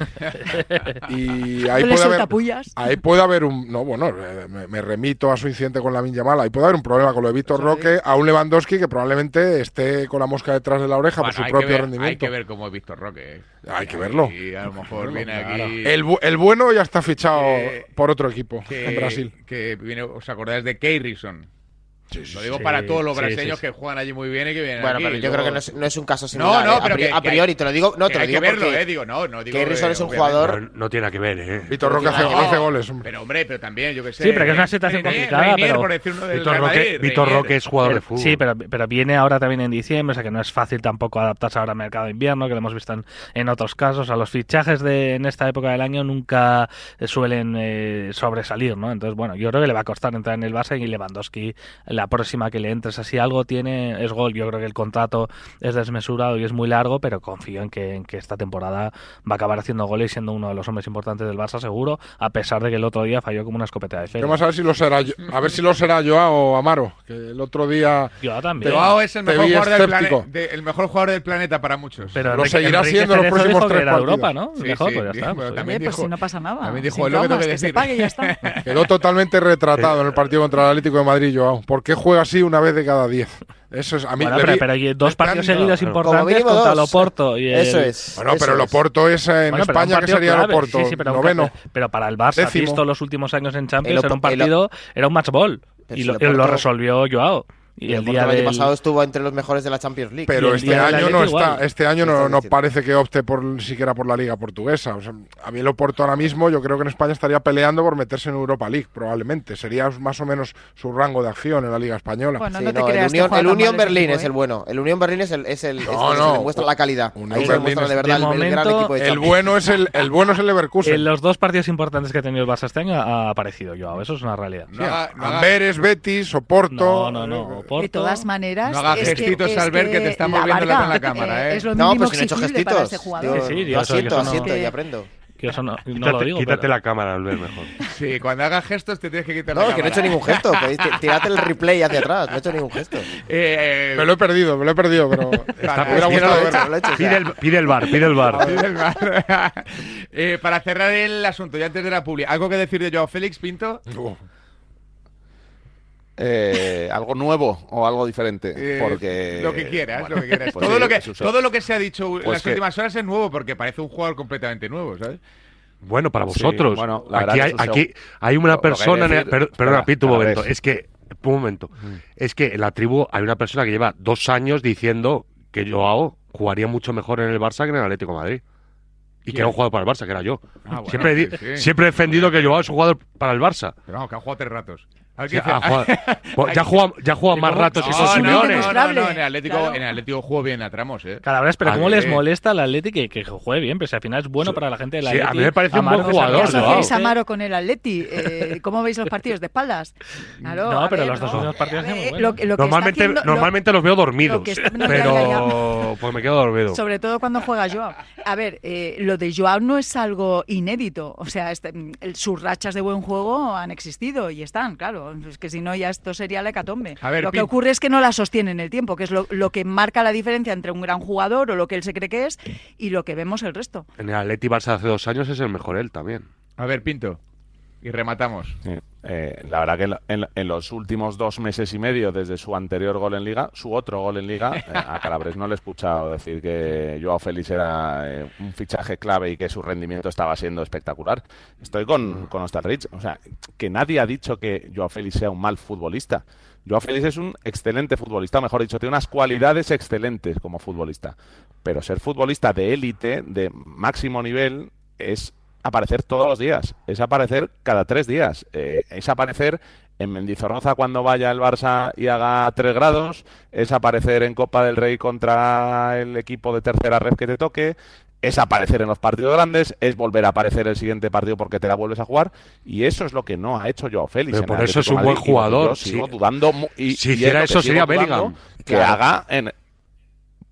y ahí puede haber
pullas?
ahí puede haber un no, bueno, me, me remito a su incidente con la Yamal, ahí puede haber un problema con lo de Víctor Roque, a un Lewandowski que probablemente esté con la mosca detrás de la oreja
bueno,
por su propio
ver,
rendimiento.
Hay que ver cómo es Víctor Roque. ¿eh?
Hay que verlo.
Y a lo mejor viene
claro.
aquí
el, bu el bueno ya está fichado
que,
por otro equipo
que,
en Brasil.
Que viene, ¿Os acordáis de Keirison?
Sí,
Lo digo
sí,
para todos los
sí,
brasileños
sí,
que juegan allí muy bien y que vienen
Bueno,
aquí.
pero yo
luego...
creo que no es, no es, un caso similar.
No, no,
¿eh?
pero
a, priori,
que,
a priori te lo digo, no, te lo
hay
digo
que verlo,
porque
eh, digo, no, no digo
que Harrison
eh,
es un jugador
No, no, tiene que ver, ¿eh?
Víctor Roque hace,
no,
hace goles. Hombre.
Pero hombre, pero también, yo que sé.
Sí, pero que es una situación
Reinier-
complicada,
Reinier,
pero-
por decir uno del
Víctor
Real
Roque, es jugador de fútbol.
Sí, pero, pero viene ahora también en diciembre, o sea que no es fácil tampoco adaptarse ahora al mercado de invierno, que lo hemos visto en, en otros casos. A los fichajes de en esta época del año nunca eh, suelen eh, sobresalir, ¿no? Entonces, bueno, yo creo que le va a costar entrar en el Barça y Lewandowski le la próxima que le entres así algo tiene es gol. Yo creo que el contrato es desmesurado y es muy largo, pero confío en que, en que esta temporada va a acabar haciendo goles y siendo uno de los hombres importantes del Barça seguro, a pesar de que el otro día falló como una escopeta de feria.
Vamos a ver si lo será, yo- a ver si lo será Joao o Amaro, que el otro día
Yo también.
Joao es el
te
mejor, jugador del plane- de- el mejor jugador del planeta para muchos.
Pero
Lo seguirá
Enrique
siendo los
Cerezo
próximos
dijo que
tres
era
partidos.
Europa, ¿no?
Sí,
Mejor,
sí,
pues ya está. pues
también
Oye, pues
dijo-
si no pasa nada.
también dijo,
Sin
es lo que tengo que
que se
decir.
pague y ya está.
quedó totalmente retratado en el partido contra el Atlético de Madrid, Joao. ¿Por qué juega así una vez de cada diez? Eso es a mí.
Bueno, pero,
vi-
pero hay dos partidos seguidos importantes contra
dos.
Loporto y el-
Eso es.
Bueno,
eso
pero el
es.
Oporto es en
Bueno, pero
España, que
partido
sería el
clave.
Oporto,
Sí, sí, pero,
noveno.
partido- pero para el Barça,
Décimo.
visto los últimos años en Champions,
El
era un
Opo- el-
partido, era un match ball.
Pero
Y
si
lo, lo resolvió Joao. Y el día
año
del...
pasado estuvo entre los mejores de la Champions League.
Pero este año no está,
igual.
este año no, parece que opte por ni siquiera por la liga portuguesa. O sea, a mí el Oporto ahora mismo, yo creo que en España estaría peleando por meterse en Europa League, probablemente. Sería más o menos su rango de acción en la liga española.
Bueno,
Sí,
no te
no, el Unión, el Berlín
equipo,
es
¿eh?
el bueno. El Unión Berlín es el, es el, es
No,
el que demuestra la calidad.
Unión
Ahí se
es-
de verdad
de
el, gran equipo de
el bueno es el, el bueno es el Leverkusen.
En los dos partidos importantes que ha tenido el Barça este año ha aparecido Joao. Eso es una realidad.
Amberes, Betis, Oporto.
No, no, no.
De
Oporto-
todas maneras,
No haga
es que-
gestitos,
es
Albert, que te estamos viendo la- en la cámara, ¿eh?
Es lo
No, pues si no he hecho gestitos. Yo,
Sí, sí,
yo
no-
asiento y aprendo.
que eso no, no
Quítate,
lo digo,
quítate
pero-
la cámara, Albert, mejor.
Sí, cuando hagas gestos te tienes que quitar
No,
la
que no he hecho
cámara.
ningún gesto. ti- Tirad el replay hacia atrás. No he hecho ningún gesto.
Eh,
Me lo he perdido, me lo he perdido, pero
Está-
no no.
Pide el, pide el bar, pide el bar.
Eh, para cerrar el asunto, ya antes de la publi, ¿algo que decir de Joao Félix, Pinto?
Uh,
Eh, algo nuevo o algo diferente.
Eh,
porque
lo que quieras,
bueno,
lo que quieras.
pues
todo,
sí,
lo que,
Suso.
todo lo que se ha dicho en
Pues
las
que-
últimas horas es nuevo porque parece un jugador completamente nuevo, ¿sabes?
Bueno, para
Sí,
vosotros.
bueno, la
aquí, hay, aquí hay una
lo- lo
persona. en el-
decir-
per- perdona, Pito, un momento. Es que. Un momento. Es que en la tribu hay una persona que lleva dos años diciendo que Joao jugaría mucho mejor en el Barça que en el Atlético de Madrid. Y que
¿Quién?
era un jugador para el Barça, que era yo.
Ah, bueno,
siempre, he di-
sí, sí.
siempre he defendido que Joao es un jugador para el Barça.
Pero vamos, que ha jugado tres ratos. Ver
ha jugado- pues ya juega, ya juega más ratos que con
no,
Simeone.
no, no, no, en el Atlético,
Claro.
en Atlético jugó bien a tramos, ¿eh?
Calabres, pero ¿cómo les molesta al Atleti que, que juegue bien? Pero si al final es bueno para la gente del
sí, a
Atleti.
mí me parece un buen jugador,
¿Qué a Amaro con el Atleti? Eh, ¿Cómo veis los partidos de espaldas? Claro,
No, pero
ver,
los dos
¿no?
últimos partidos muy buenos.
lo
Normalmente,
lo-
normalmente los veo dormidos.
lo que está- no, ya,
pero. Pues me quedo dormido.
Sobre todo cuando juega Joao. A ver, eh, lo de Joao no es algo inédito. O sea, este, mm, sus rachas de buen juego han existido y están, claro. Es que si no, ya esto sería la hecatombe.
A ver,
lo que ocurre es que no la sostiene en el tiempo, que es lo, lo que marca la diferencia entre un gran jugador o lo que él se cree que es y lo que vemos el resto.
En el Atleti Barça hace dos años es el mejor él también.
A ver, Pinto. Y rematamos.
Sí, eh, la verdad que en, los últimos dos meses y medio, desde su anterior gol en Liga, su otro gol en Liga, eh, a Calabres no le he escuchado decir que Joao Félix era eh, un fichaje clave y que su rendimiento estaba siendo espectacular. Estoy con, con Rich. O sea, que nadie ha dicho que Joao Félix sea un mal futbolista. Joao Félix es un excelente futbolista, mejor dicho, tiene unas cualidades excelentes como futbolista. Pero ser futbolista de élite, de máximo nivel, es aparecer todos los días, es aparecer cada tres días, eh, es aparecer en Mendizorroza cuando vaya el Barça y haga tres grados, es aparecer en Copa del Rey contra el equipo de tercera red que te toque, es aparecer en los partidos grandes, es volver a aparecer el siguiente partido porque te la vuelves a jugar, y eso es lo que no ha hecho Joao Félix.
Pero por eso es un buen
y
jugador,
Yo sigo
sí.
dudando y,
Si
y
hiciera eso sería Bellingham.
Que
Claro.
haga en,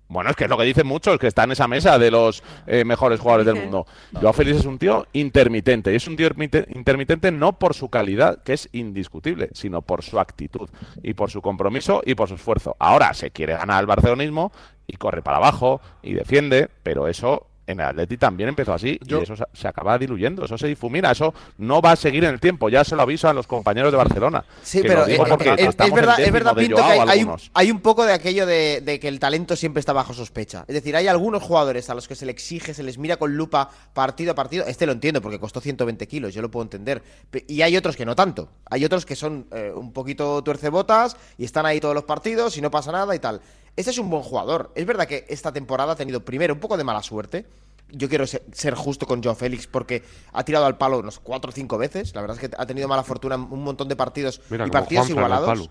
bueno, es que es lo que dicen muchos, que está en esa mesa de los eh, mejores jugadores del mundo. Joao Félix es un tío intermitente. Y es un tío ermite- intermitente no por su calidad, que es indiscutible, sino por su actitud y por su compromiso y por su esfuerzo. Ahora se quiere ganar el barcelonismo y corre para abajo y defiende, pero eso en el Atleti también empezó así
Yo-
y eso se, acaba diluyendo, eso se difumina, eso no va a seguir en el tiempo. Ya se lo aviso a los compañeros de Barcelona.
Sí, pero eh, eh, es, verdad, es verdad, Pinto, que hay, hay un,
algunos.
hay un poco de aquello de, de que el talento siempre está bajo sospecha. Es decir, hay algunos jugadores a los que se le exige, se les mira con lupa partido a partido. Este lo entiendo porque costó 120 kilos, yo lo puedo entender. Y hay otros que no tanto. Hay otros que son eh, un poquito tuercebotas y están ahí todos los partidos y no pasa nada y tal. Este es un buen jugador. Es verdad que esta temporada ha tenido primero un poco de mala suerte. Yo quiero se- ser justo con Joao Félix porque ha tirado al palo unos cuatro o cinco veces. La verdad es que ha tenido mala fortuna en un montón de partidos
Mira,
y partidos igualados.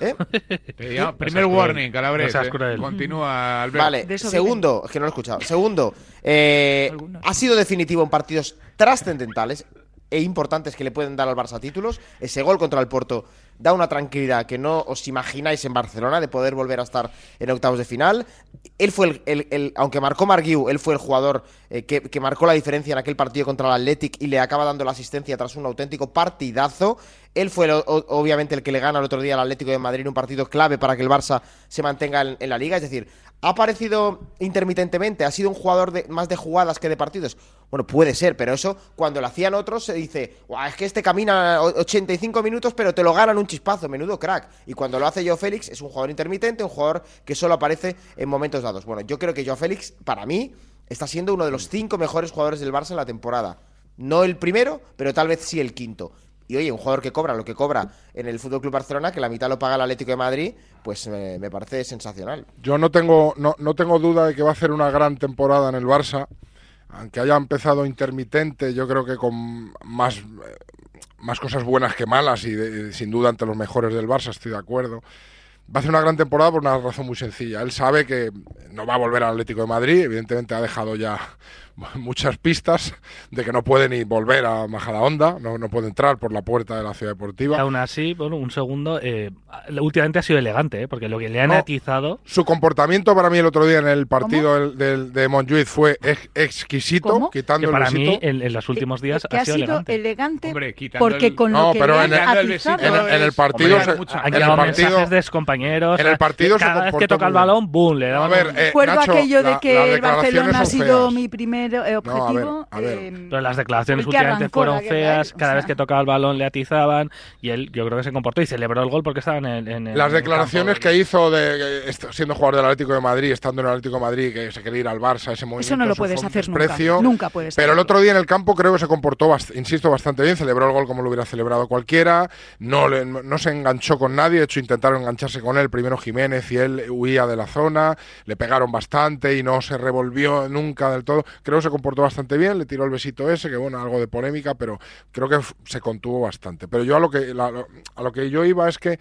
¿Eh?
No
primer warning, Calabres.
No
eh. Continúa, Albert.
Vale, segundo, es que no lo he escuchado. Segundo, eh, ha sido definitivo en partidos trascendentales. e importantes que le pueden dar al Barça títulos. Ese gol contra el Porto da una tranquilidad que no os imagináis en Barcelona de poder volver a estar en octavos de final. Él fue el, el- aunque marcó Marguiu, él fue el jugador eh, que, que marcó la diferencia en aquel partido contra el Athletic y le acaba dando la asistencia tras un auténtico partidazo. Él fue el- obviamente el que le gana el otro día al Atlético de Madrid un partido clave para que el Barça se mantenga en, en la liga. Es decir, ¿ha aparecido intermitentemente? ¿Ha sido un jugador de, más de jugadas que de partidos? Bueno, puede ser, pero eso cuando lo hacían otros se dice, "Guau, es que este camina o- 85 minutos pero te lo ganan un chispazo, menudo crack. Y cuando lo hace Joe Félix es un jugador intermitente, un jugador que solo aparece en momentos dados. Bueno, yo creo que Joe Félix, para mí, está siendo uno de los cinco mejores jugadores del Barça en la temporada. No el primero, pero tal vez sí el quinto. Y oye, un jugador que cobra lo que cobra en el Fútbol Club Barcelona, que la mitad lo paga el Atlético de Madrid, pues me, me parece sensacional.
Yo no tengo, no, no tengo duda de que va a hacer una gran temporada en el Barça. Aunque haya empezado intermitente, yo creo que con más, más cosas buenas que malas y sin duda entre los mejores del Barça, estoy de acuerdo. Va a hacer una gran temporada por una razón muy sencilla. Él sabe que no va a volver al Atlético de Madrid. Evidentemente ha dejado ya muchas pistas de que no puede ni volver a Majadahonda, no, no puede entrar por la puerta de la ciudad
Y
deportiva.
aún así, bueno, un segundo, eh, últimamente ha sido elegante, ¿eh? porque lo que le han
No.
atizado...
Su comportamiento para mí el otro día en el partido del, del- de Montjuic fue ex- exquisito,
¿Cómo?
quitando
Que para
el
mí, en, en los últimos días
que
ha
ha
sido elegante.
elegante
Hombre,
porque
el-
con
No,
lo que
pero
le
en
han
el-
Quitando el
atizado-
En el- en partido
hombre,
se-
mucha-
Han
en el partido-
mensajes de compañeros.
en el partido se
cada vez que toca el balón, ¡boom! Le
A
daban
ver,
un-
eh,
Recuerdo
Nacho,
aquello de que el Barcelona ha sido
feas.
mi primer eh,
No, a ver,
objetivo.
a ver.
eh,
Pero las declaraciones últimamente
arrancó
fueron feas,
¿eh? O
cada vez
sea,
que tocaba el balón le atizaban y él yo creo que se comportó y celebró el gol porque estaba en el... en el-
Las
en el
declaraciones
campo.
que hizo de siendo jugador del Atlético de Madrid, estando en el Atlético de Madrid, que se quería ir al Barça, ese movimiento.
Eso no lo puedes hacer nunca.
desprecio.
Nunca puedes
Pero el
hacerlo.
otro día en el campo creo que se comportó, insisto, bastante bien. Celebró el gol como lo hubiera celebrado cualquiera. No, le- no se enganchó con nadie. De hecho, intentaron engancharse con él. Primero Jiménez y él huía de la zona. Le pegaron bastante y no se revolvió nunca del todo. Creo se comportó bastante bien. Le tiró el besito ese, que bueno, algo de polémica, pero creo que se contuvo bastante. Pero yo a lo que, a lo que yo iba es que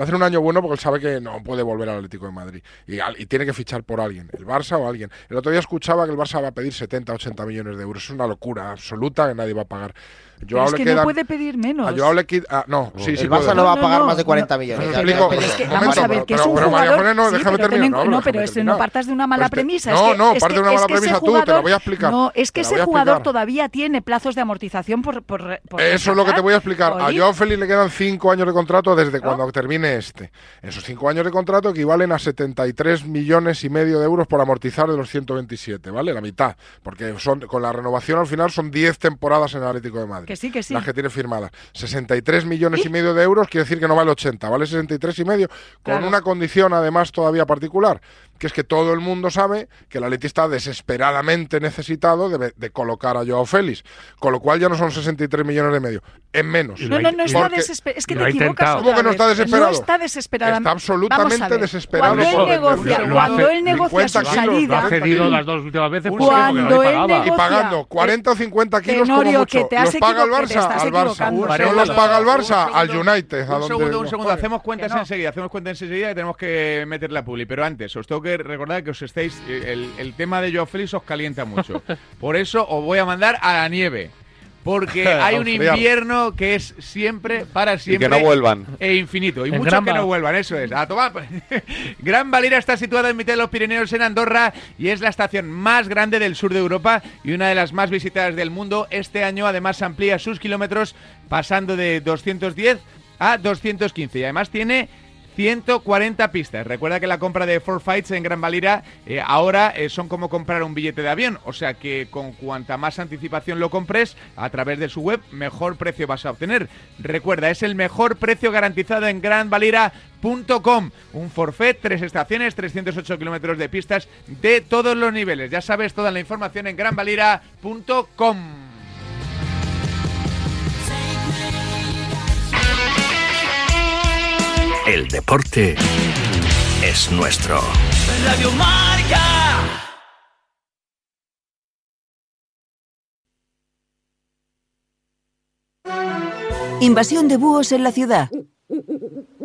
va a ser un año bueno porque él sabe que no puede volver al Atlético de Madrid y, tiene que fichar por alguien, el Barça o alguien. El otro día escuchaba que el Barça va a pedir 70, 80 millones de euros. Es una locura absoluta que nadie va a pagar. Yo
pero es que no puede pedir menos.
a Joao le ah, no, sí, sí
el Barça
puede.
no va a pagar
no,
más de 40
no.
millones.
Pero
Ya-
explico,
ya-
Pero es que,
Un
vamos
momento,
a ver,
pero-
que es
pero-
un
pero
jugador...
José, no,
sí,
déjame
pero
terminar, no,
pero es que
terminar.
no partas de una mala
Pues te-
premisa.
no,
es que,
no,
es
parte
que-
de una mala premisa tú, te la
jugador-
voy a explicar.
No, es que ese jugador todavía tiene plazos de amortización por...
Eso es lo que te voy a explicar. A. Joao Félix le quedan cinco años de contrato desde cuando termine este. Esos cinco años de contrato equivalen a 73 millones y medio de euros por amortizar de los 127, ¿vale? La mitad. Porque son con la renovación al final son 10 temporadas en el Atlético de Madrid.
Que sí, que sí.
Las que tiene firmadas. 63 millones y medio de euros quiere decir que no vale 80, vale 63 y medio. Con
Claro.
una condición además todavía particular, que es que todo el mundo sabe que el Atleti está desesperadamente necesitado de, de colocar a Joao Félix. Con lo cual ya no son 63 millones de medio, es menos.
No, no, no está desesperado. Es que te equivocas.
¿Cómo que no está desesperado?
No está desesperado.
Está absolutamente desesperado.
Cuando él negocia, cuando él negocia
50
su salida,
Ha cedido las dos últimas veces porque
Cuando
porque no le
él
pagaba.
y
negocia-
pagando 40 o 50 kilos
Tenorio,
como mucho.
que te has
¿Los paga el Barça? Al Barça. No los paga el Barça, al United.
Un segundo, un segundo. Hacemos cuentas enseguida. Hacemos cuentas enseguida que tenemos que meter la publi. Pero antes, os tengo que recordar que os estáis. eh, El, el tema de Joao Félix os calienta mucho. Por eso os voy a mandar a la nieve. Porque hay un invierno que es siempre, para
Y
siempre.
que no vuelvan.
E infinito. Y
En
mucho
Granba.
que no vuelvan, eso es. A tomar. Gran Valira está situada en mitad de los Pirineos en Andorra y es la estación más grande del sur de Europa y una de las más visitadas del mundo. Este año además amplía sus kilómetros pasando de 210 a 215 y además tiene 140 pistas. Recuerda que la compra de Four Fights en Gran Valira eh, ahora eh, son como comprar un billete de avión. O sea que con cuanta más anticipación lo compres a través de su web, mejor precio vas a obtener. Recuerda, es el mejor precio garantizado en granvalira.com. Un forfait, tres estaciones, 308 kilómetros de pistas de todos los niveles. Ya sabes toda la información en granvalira.com.
El deporte es nuestro.
Radio Marca.
Invasión de búhos en la ciudad.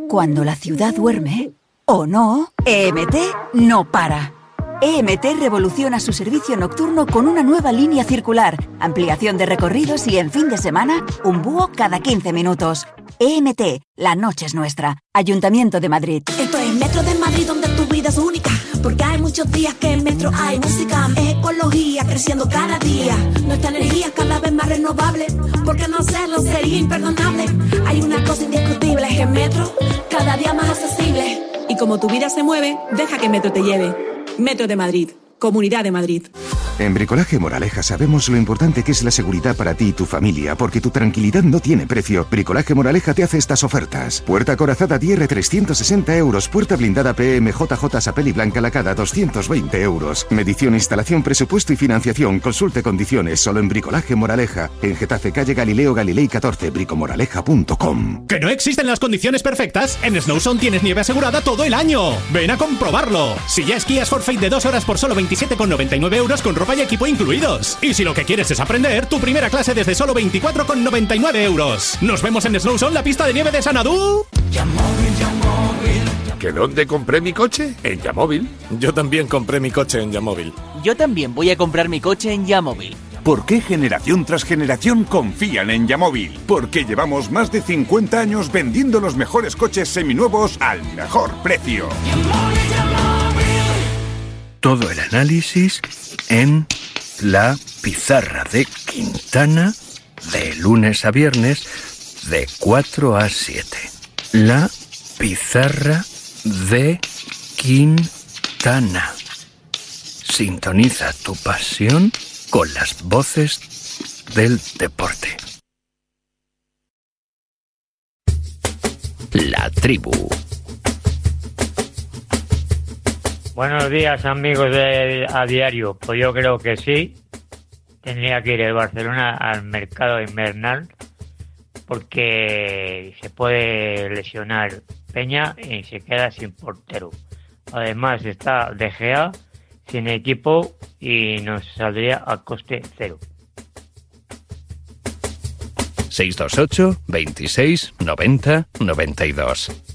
Cuando la ciudad duerme, o no, EMT no para. EMT revoluciona su servicio nocturno con una nueva línea circular, ampliación de recorridos y en fin de semana, un búho cada 15 minutos. EMT, la noche es nuestra. Ayuntamiento de Madrid.
Esto es Metro de Madrid donde tu vida es única. Porque hay muchos días que en Metro hay música. Es ecología creciendo cada día. Nuestra energía cada vez más renovable. Porque no hacerlo sería imperdonable. Hay una cosa indiscutible, es que Metro cada día más accesible.
Y como tu vida se mueve, deja que Metro te lleve. Metro de Madrid. Comunidad de Madrid.
En Bricolaje Moraleja sabemos lo importante que es la seguridad para ti y tu familia, porque tu tranquilidad no tiene precio. Bricolaje Moraleja te hace estas ofertas. Puerta corazada DR 360 euros, puerta blindada PMJJ Sapel y Blanca Lacada 220 euros. Medición, instalación, presupuesto y financiación. Consulte condiciones solo en Bricolaje Moraleja. En Getafe, calle Galileo Galilei 14, bricomoraleja.com.
¿Que no existen las condiciones perfectas? En Snowzone tienes nieve asegurada todo el año. Ven a comprobarlo. Si ya esquías Forfait de dos horas por solo 27,99 euros con ropa y equipo incluidos. Y si lo que quieres es aprender, tu primera clase desde solo 24,99 euros. Nos vemos en Snowzone, la pista de nieve de Sanadú.
¿Que dónde compré mi coche? En Yamóvil.
Yo también compré mi coche en Yamóvil.
Yo también voy a comprar mi coche en Yamóvil.
¿Por qué generación tras generación confían en Yamóvil? Porque llevamos más de 50 años vendiendo los mejores coches seminuevos al mejor precio.
Todo el análisis en la pizarra de Quintana de lunes a viernes de 4 a 7. La pizarra de Quintana. Sintoniza tu pasión con las voces del deporte. La tribu.
Buenos días amigos de A Diario. Pues yo creo que sí. Tendría que ir el Barcelona al mercado invernal porque se puede lesionar Peña y se queda sin portero. Además está De Gea sin equipo y nos saldría a coste cero.
628 26 90 92.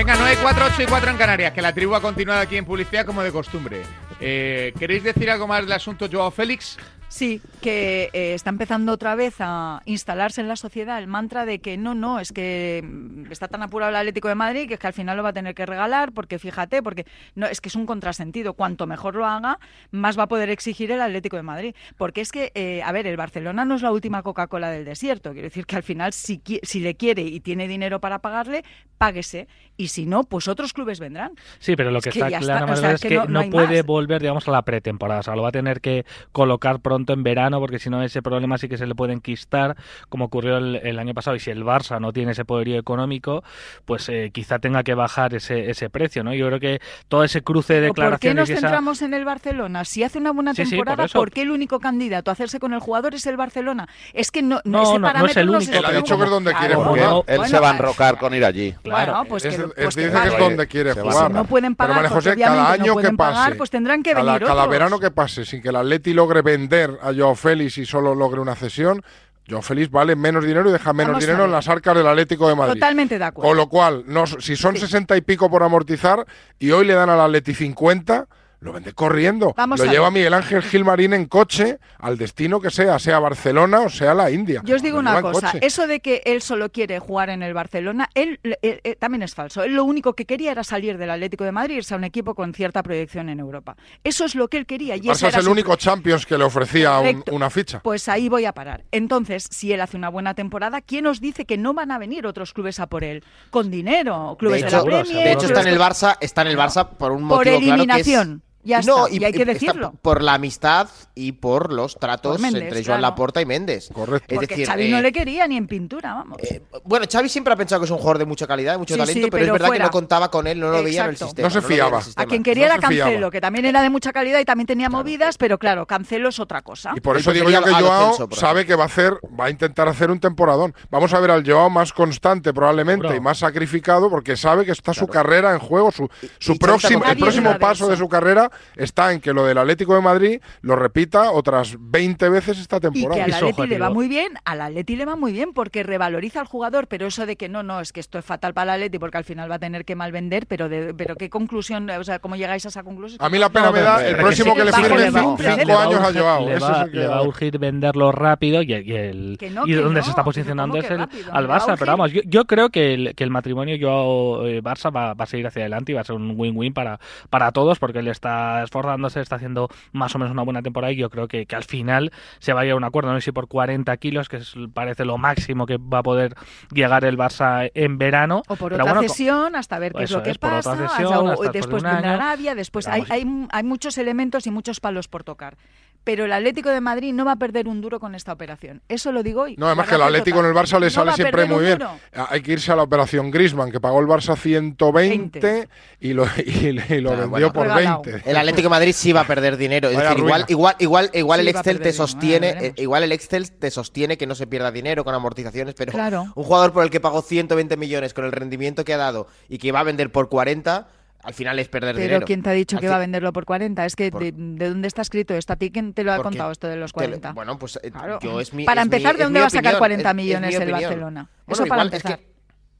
Venga, 9, 4, 8 y 4 en Canarias, que la tribu ha continuado aquí en publicidad como de costumbre. Eh, ¿Queréis decir algo más del asunto Joao Félix?
Sí, que eh, está empezando otra vez a instalarse en la sociedad el mantra de que no, no, es que mm, está tan apurado el Atlético de Madrid que es que al final lo va a tener que regalar, porque fíjate, porque no, es que es un contrasentido. Cuanto mejor lo haga, más va a poder exigir el Atlético de Madrid. Porque es que, eh, a ver, el Barcelona no es la última Coca-Cola del desierto. Quiero decir que al final, si, si le quiere y tiene dinero para pagarle, páguese. Y si no, pues otros clubes vendrán.
Sí, pero lo
Es
que, está claro
está, o
Manuel,
sea,
es
que no-
puede
más.
volver, digamos, a la pretemporada. O sea, lo va a tener que colocar pronto en verano, porque si no, ese problema sí que se le puede enquistar, como ocurrió el, el año pasado. Y si el Barça no tiene ese poderío económico, pues eh, quizá tenga que bajar ese, ese precio, ¿no? Yo creo que todo ese cruce de
¿Pero ¿Por qué
declaraciones
nos
y esa-
centramos en el Barcelona? Si hace una buena
Sí, sí, por
temporada, qué el único candidato a hacerse con el jugador es el Barcelona? Es que no,
No,
ese
no, no es el único.
se
Él ha
está
dicho que es
donde quiere
Claro,
jugar.
Él
bueno,
se va a enrocar con ir allí.
Bueno, pues
es,
que,
es-
pues que
dice que es donde quiere jugar.
Si no pueden pagar,
Pero María
porque
José, cada año que pase,
pagar, pues tendrán que
cada,
venir
cada
otros.
verano que pase, sin que el Atleti logre vender a Joao Félix y solo logre una cesión, Joao Félix vale menos dinero y deja menos
Vamos
dinero en las arcas del Atlético de Madrid.
Totalmente de acuerdo.
Con lo cual, no, si son sesenta y pico por amortizar y hoy le dan al Atleti 50, lo vende corriendo.
Vamos
lo
a
lleva. Miguel Ángel Gilmarín en coche al destino que sea, sea Barcelona o sea la India.
Yo os digo
Lo
una cosa, eso de que él solo quiere jugar en el Barcelona, él, él- él también es falso. Él lo único que quería era salir del Atlético de Madrid, irse a un equipo con cierta proyección en Europa. Eso es lo que él quería. Y ese
es el
su-
único Champions que le ofrecía un- una ficha.
Pues ahí voy a parar. Entonces, si él hace una buena temporada, ¿quién os dice que no van a venir otros clubes a por él? Con dinero, clubes
de
la Premier,
de hecho está en el Barça, está en el Barça por un
Por
motivo claro que es-
eliminación. Ya
no,
está, y hay que decirlo.
por la amistad y por los tratos
Por Méndez,
entre
claro.
Joan Laporta y Méndez.
Correcto.
Es
Porque
decir,
Xavi no
eh,
le quería ni en pintura, vamos.
bueno, Xavi siempre ha pensado que es un jugador de mucha calidad, de mucho
Sí,
talento,
sí,
pero, es verdad
fuera.
que no contaba con él, no lo veía en el sistema.
No se fiaba.
sistema.
A quien quería
No
era
fiaba.
Cancelo, que también era de mucha calidad y también tenía movidas, pero claro, Cancelo es otra cosa.
Y por eso digo yo que Joao
Celso,
sabe que va a hacer, va a intentar hacer un temporadón. Vamos a ver al Joao más constante probablemente y más sacrificado porque sabe que está su carrera en juego, su, su próximo, el próximo paso de su carrera duda está en que lo del Atlético de Madrid lo repita otras 20 veces esta
Y
temporada.
que al Atleti le va muy bien, al Atleti le va muy bien porque revaloriza al jugador, pero eso de que no, no, es que esto es fatal para el Atleti porque al final va a tener que mal vender, pero de, pero qué conclusión, o sea, cómo llegáis a esa conclusión?
A mí la pena me da el próximo que le firme
le
cinco
precepto.
años a Joao.
Le va,
que-
le va a urgir venderlo rápido y, y el,
Que no,
y
que
donde
no,
se está
que
posicionando es
que
el,
rápido,
al Barça. Pero vamos, yo, yo creo que el, que el matrimonio Joao-Barça va, va a seguir hacia adelante y va a ser un win-win para, para todos porque él está esforzándose, está haciendo más o menos una buena temporada y yo creo que, que al final se va a llegar a un acuerdo, no sé si por 40 kilos, que es, parece lo máximo que va a poder llegar el Barça en verano.
O por
Pero
otra
bueno,
cesión, hasta ver qué es lo que
es, por otra
pasa.
cesión,
hasta- o
hasta por
después
año.
Arabia, después hay, hay, hay muchos elementos y muchos palos por tocar. Pero el Atlético de Madrid no va a perder un duro con esta operación. Eso lo digo hoy.
No, además que el Atlético en el Barça le sale siempre muy bien. Ah, Hay que irse a la operación Grisman, que pagó el Barça 120 y lo, y, lo vendió
bueno.
por
Regalado.
20.
El Atlético de Madrid sí va a perder dinero. Es decir, igual, igual, igual, igual
Sí,
el Excel te sostiene, eh, igual el Excel te sostiene que no se pierda dinero con amortizaciones, pero
Claro.
un jugador por el que pagó 120 millones con el rendimiento que ha dado y que va a vender por 40, al final es perder
Pero
dinero.
¿quién te ha dicho
Al
que va a venderlo por 40? Es que
Por-
de, de dónde está escrito esto? ¿A ti quién te lo ha
Porque
contado esto de los
te lo-
40?
bueno, pues eh,
Claro.
yo es mi
Para
es mi-
empezar, ¿de dónde va a sacar
opinión,
40
es- es mi
millones el. Barcelona?
Bueno,
Eso para
igual es que-
empezar.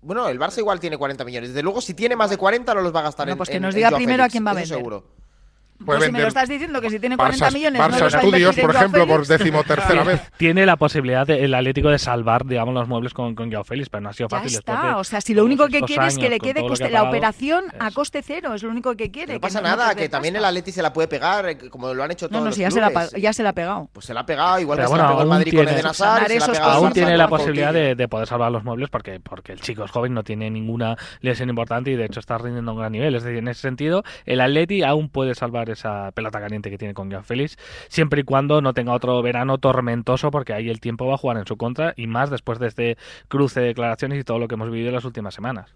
bueno, el Barça igual tiene 40 millones. Desde luego, si tiene más de 40, no los va a gastar
No,
en
pues que
en-
nos
en
diga
Joao
primero a quién va a
eso
vender.
seguro.
Pues si me
vender
lo estás diciendo que si tiene 40
Barça-
millones
Barça
no los
Studios, por ejemplo, por decimotercera vez.
Tiene la posibilidad de- el Atlético de salvar, digamos, los muebles con, con Joao Félix, pero no ha sido
Ya
fácil.
está,
después de
o sea, si lo único que quiere es que le
con
quede coste-
que
la operación a coste cero, es lo único que quiere.
No
que
pasa
no
nada, que también el. Atleti se la puede pegar, eh, como lo han hecho
No,
todos
no,
los
si ya se, la, ya se la ha pegado.
Pues se la ha pegado, igual
Pero
que
bueno,
se la pegó el Madrid con
tiene-
Eden Hazard, y se la ha
esos
pegado
Aún tiene la
con
posibilidad de poder salvar los muebles porque, porque el chico es joven, no tiene ninguna lesión importante y de hecho está rindiendo a un gran nivel. Es decir, en ese sentido, el Atleti aún puede salvar esa pelota caliente que tiene con Félix, siempre y cuando no tenga otro verano tormentoso, porque ahí el tiempo va a jugar en su contra y más después de este cruce de declaraciones y todo lo que hemos vivido en las últimas semanas.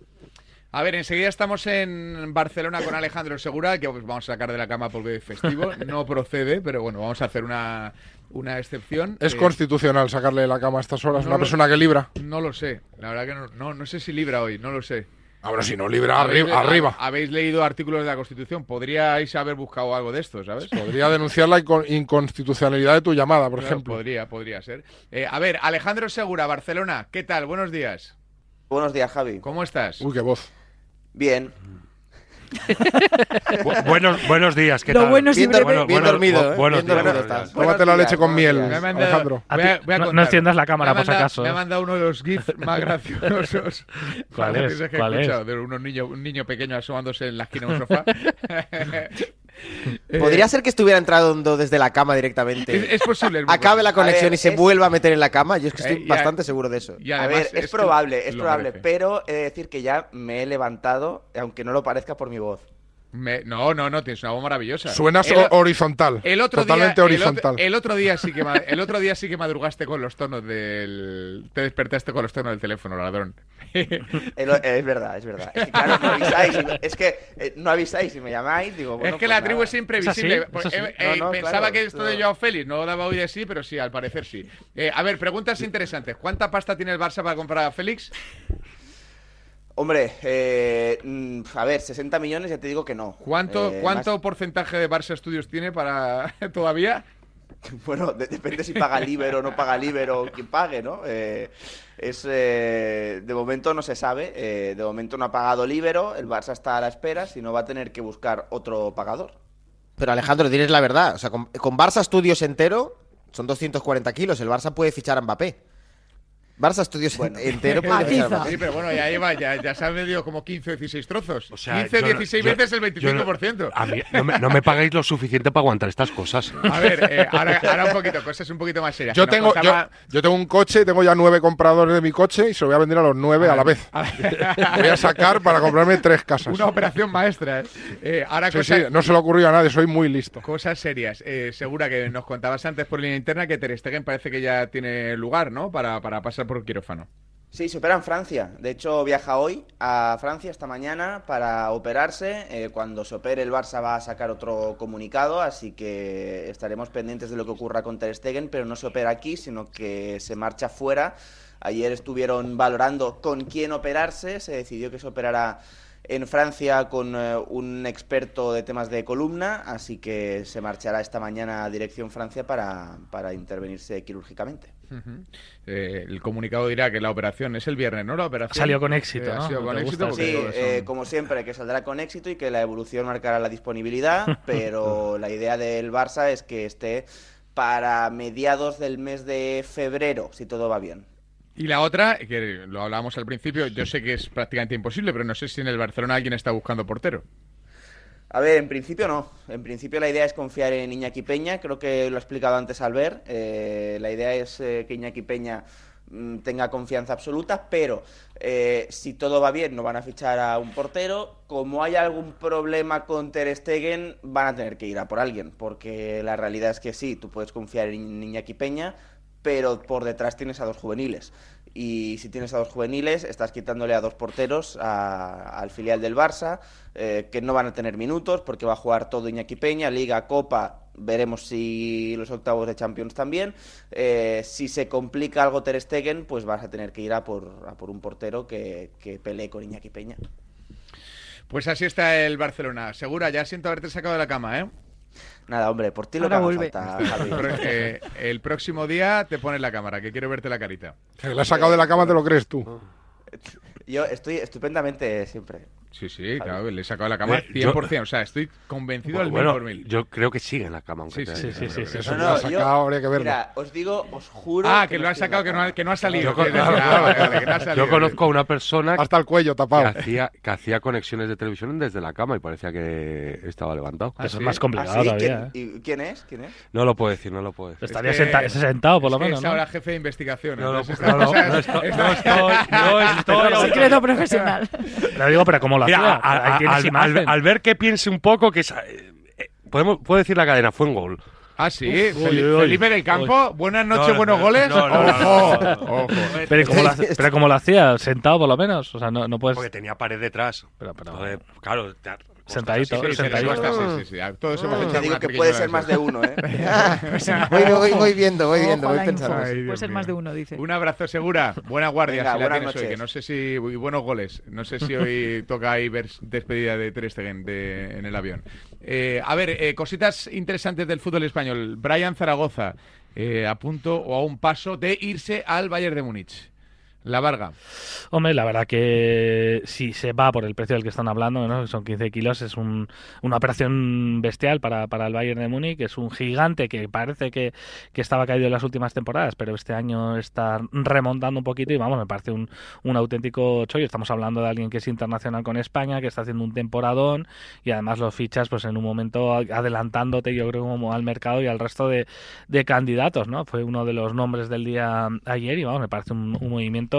A ver, enseguida estamos en Barcelona con Alejandro Segura, que os vamos a sacar de la cama porque es festivo. No procede, pero bueno, vamos a hacer una, una excepción.
Es
Eh,
constitucional sacarle de la cama a estas horas.
no
una
lo-
persona que libra.
No lo sé, la verdad que no, no, no sé si libra hoy, no lo sé.
Ahora si no libra,
¿Habéis
arriba. arriba.
ha- Habéis leído artículos de la Constitución, podríais haber buscado algo de esto, ¿sabes?
Podría denunciar la inco- inconstitucionalidad de tu llamada, por
Claro,
ejemplo.
Podría, podría ser. Eh, a ver, Alejandro Segura, Barcelona, ¿qué tal? Buenos días.
Buenos días, Javi.
¿Cómo estás?
Uy, qué voz.
Bien.
Bu- buenos, buenos días, ¿qué
Lo
tal?
bueno es
Bien, dormi- bien
Bueno,
dormido,
bu-
¿eh?
buenos
Bien
días,
dormido
buenos
estás.
Tómate la leche con miel,
Me mandado-
Alejandro.
voy a- voy a
No- no enciendas la cámara, por si acaso.
Me ha mandado uno de los GIFs más graciosos.
¿Cuál es?
que
¿Cuál es?
De unos niño, un niño pequeño asomándose en la esquina de un sofá. Eh,
Podría ser que estuviera entrando desde la cama directamente.
Es, es posible. es
Acabe la conexión
ver,
y se
es-
vuelva a meter en la cama. Yo es que estoy
Eh, ya-
bastante seguro de eso.
Y
a ver, es, probable, es probable,
merece.
pero he de decir que ya me he levantado, aunque no lo parezca por mi voz.
Me- no, no, no, tienes una voz maravillosa.
Suenas
El-
horizontal.
El otro
totalmente
día,
horizontal.
El, otro día sí que el otro día sí que madrugaste con los tonos del te despertaste con los tonos del teléfono, ladrón.
El- es verdad, es verdad. Es que claro, no avisáis. y me- Es que eh, no avisáis y me llamáis, digo, bueno,
es que
pues
la tribu es imprevisible.
Es así,
Pues,
es así.
eh, eh,
No, no,
pensaba
claro,
que esto de
no.
Joao Félix no daba hoy de sí, pero sí, al parecer sí. Eh, a ver, preguntas interesantes. ¿Cuánta pasta tiene el Barça para comprar a Félix?
Hombre, eh, mm, a ver, 60 millones ya te digo que no.
¿Cuánto,
Eh,
¿cuánto
más-
porcentaje de Barça Studios tiene para todavía?
Bueno, de- depende si paga Liber o no paga Liber o quien pague, ¿no? Eh, es eh, De momento no se sabe. eh, de momento no ha pagado Libero. El Barça está a la espera. Si no, va a tener que buscar otro pagador.
Pero Alejandro, tienes la verdad. O sea, con, con Barça Studios entero son 240 kilos. El Barça puede fichar a Mbappé. Barça Studios entero puede fichar a Mbappé.
Sí, pero bueno, ya lleva, ya, ya se han vendido como 15 o 16 trozos.
O sea,
15
yo-
16
yo-
veces el
yo no-
25%.
a mí no, me, no me pagáis lo suficiente para aguantar estas cosas.
A ver, eh, ahora, ahora un poquito, cosas un poquito más serias.
Yo tengo, yo, tengo un coche y tengo ya nueve compradores de mi coche y se lo voy a vender a los nueve a la vez. Voy a sacar para comprarme tres casas.
Una operación maestra. ¿eh? Eh, ahora
Sí,
cosas,
sí, no se le ocurrió a nadie, soy muy listo.
cosas serias. Eh, segura que nos contabas antes por línea interna que Ter Stegen parece que ya tiene lugar, ¿no? Para, para pasar por quirófano.
Sí, se opera en Francia. De hecho, viaja hoy a Francia esta mañana para operarse. Eh, cuando se opere el Barça va a sacar otro comunicado, así que estaremos pendientes de lo que ocurra con Ter Stegen, pero no se opera aquí, sino que se marcha fuera Ayer estuvieron valorando con quién operarse, se decidió que se operara en Francia con eh, un experto de temas de columna, así que se marchará esta mañana a dirección Francia para, para intervenirse quirúrgicamente.
Eh, el comunicado dirá que la operación es el viernes, ¿no? La operación
Salió con éxito,
Eh,
Sí, eh,
son-
como siempre, que saldrá con éxito y que la evolución marcará la disponibilidad, pero la idea del Barça es que esté para mediados del mes de febrero, si todo va bien.
Y la otra, que lo hablábamos al principio, yo sé que es prácticamente imposible, pero no sé si en el Barcelona alguien está buscando portero.
A ver, en principio no. En principio la idea es confiar en Iñaki Peña. Creo que lo ha explicado antes Albert. Eh, la idea es eh, que Iñaki Peña mm, tenga confianza absoluta, pero eh, si todo va bien no van a fichar a un portero. Como hay algún problema con Ter Stegen, van a tener que ir a por alguien, porque la realidad es que sí, tú puedes confiar en Iñaki Peña, pero por detrás tienes a dos juveniles. Y si tienes a dos juveniles, estás quitándole a dos porteros al filial del Barça, eh, que no van a tener minutos porque va a jugar todo Iñaki Peña, Liga, Copa, veremos si los octavos de Champions también. Eh, si se complica algo Ter Stegen, pues vas a tener que ir a por, a por un portero que, que pelee con Iñaki Peña.
Pues así está el Barcelona. Segura, ya siento haberte sacado de la cama, ¿eh?
Nada, hombre, por ti lo
Ahora
que
vuelve.
falta,
eh, el próximo día te pones la cámara, que quiero verte la carita.
Que la has sacado de la cama, te lo crees tú.
Yo estoy estupendamente siempre.
Sí, sí, claro, le he sacado de la cama
Eh, yo-
100%. O sea, estoy convencido al mil
Bueno,
por mil.
yo creo que sigue en la cama. Aunque
Sí, sí, sí, sí, sí,
Eso
No,
que
no,
lo
yo-
sacado, habría que verlo.
Mira, os digo, os juro.
Ah, que
no
lo
en
sacado, que no ha, que no ha salido.
Yo,
que- ah, que ha
yo conozco a una persona
Hasta el cuello
que
tapado.
hacía, que hacía conexiones de televisión desde la cama y parecía que estaba levantado.
Ah,
Eso
sí.
es más
¿Ah,
complicado
sí?
todavía,
¿Quién,
¿eh?
y- ¿Quién es? ¿Quién es?
No lo puedo decir, no lo puedo decir.
Estaría
Es que-
senta- sentado, por lo
que
menos,
Es
¿no?
ahora jefe de investigación.
No, no, no, no, estoy- no estoy- no estoy-
Secreto profesional.
Lo digo, pero ¿cómo
Mira, a- a- al,
imagen.
al- al ver que piense un poco que... eh, eh, podemos, puedo decir la cadena, fue un gol.
Ah, sí.
Uf,
Fel-
uy, uy,
Felipe del Campo, buenas noches,
No, no,
buenos
no,
goles.
no, no, no,
ojo,
no,
ojo.
Pero ¿cómo, lo, hace- pero ¿cómo lo hacía? ¿Sentado por lo menos? O sea, no, no puedes...
Porque tenía pared detrás.
Pero, pero-
Entonces, claro, te-
Sentadito,
Sí, sí,
sentadito.
sí, sí, sí. Todos hemos hecho
Te digo que puede
de
ser más de uno, ¿eh?
Voy, voy, voy viendo, voy viendo, voy pensando.
Ay,
Puede ser más de uno, dice.
Un abrazo segura, buena guardia
Venga,
si la tienes hoy,
noches.
que no sé si y buenos goles, no sé si hoy toca ahí ver despedida de Ter Stegen de- en el avión. Eh, a ver, eh, cositas interesantes del fútbol español. Brian Zaragoza eh, a punto o a un paso de irse al Bayern de Múnich. La Varga.
Hombre, la verdad que si se va por el precio del que están hablando, ¿no? son 15 kilos, es un- una operación bestial para, para el Bayern de Múnich. Es un gigante que parece que, que estaba caído en las últimas temporadas, pero este año está remontando un poquito y vamos, me parece un, un auténtico chollo. Estamos hablando de alguien que es internacional con España, que está haciendo un temporadón y además los fichas pues en un momento adelantándote yo creo como al mercado y al resto de, de candidatos, ¿no? Fue uno de los nombres del día ayer y vamos, me parece un movimiento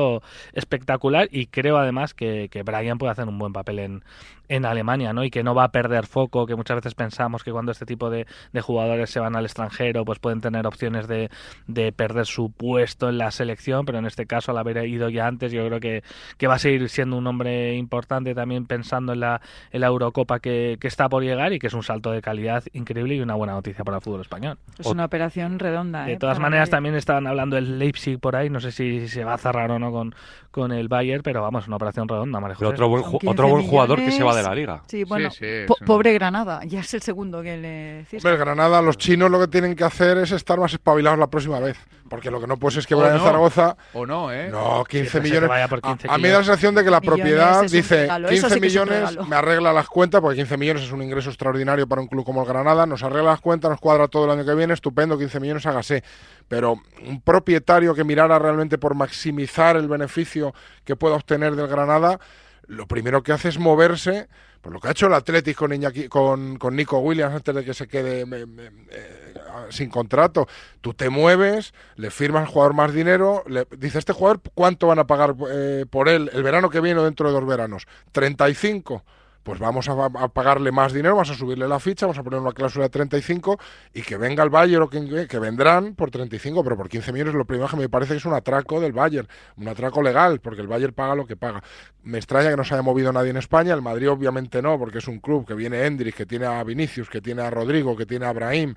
espectacular y creo además que, que Brian puede hacer un buen papel en, en Alemania, ¿no? Y que no va a perder foco, que muchas veces pensamos que cuando este tipo de, de jugadores se van al extranjero, pues pueden tener opciones de, de perder su puesto en la selección, pero en este caso, al haber ido ya antes, yo creo que, que va a seguir siendo un hombre importante también pensando en la, en la Eurocopa que, que está por llegar y que es un salto de calidad increíble y una buena noticia para el fútbol español.
Es una operación redonda.
De
¿eh?
todas maneras, también estaban hablando del Leipzig por ahí. No sé si se va a cerrar o no con, con el Bayern, pero vamos, una operación redonda, María
Pero
José.
otro buen,
Son
ju-
15
otro buen jugador que se va de la liga.
Sí, bueno,
sí,
po- pobre Granada, ya es el segundo que le.
Hombre, Granada, los chinos lo que tienen que hacer es estar más espabilados la próxima vez. Porque lo que no puedes es que
O
Brian
no.
Zaragoza.
O no, ¿eh?
No, 15
Siempre se
millones.
te vaya por 15
a, a mí da la sensación de que la propiedad dice
regalo, eso
15
sí que es un
millones, me arregla las cuentas, porque 15 millones es un ingreso extraordinario para un club como el Granada, nos arregla las cuentas, nos cuadra todo el año que viene, estupendo, 15 millones, hágase. Pero un propietario que mirara realmente por maximizar el beneficio que pueda obtener del Granada, lo primero que hace es moverse, pues lo que ha hecho el Athletic con, Iñaki- con, con Nico Williams antes de que se quede me- me- eh, sin contrato. Tú te mueves, le firmas al jugador más dinero, le dice este jugador cuánto van a pagar eh, por él el verano que viene o dentro de dos veranos. 35. Pues vamos a, pagarle más dinero, vamos a subirle la ficha, vamos a poner una cláusula de 35 y que venga el Bayern o que, que vendrán por 35, pero por 15 millones lo primero que me parece que es un atraco del Bayern, un atraco legal, porque el Bayern paga lo que paga. Me extraña que no se haya movido nadie en España, el Madrid obviamente no, porque es un club que viene Endrich, que tiene a Vinicius, que tiene a Rodrigo, que tiene a Brahim,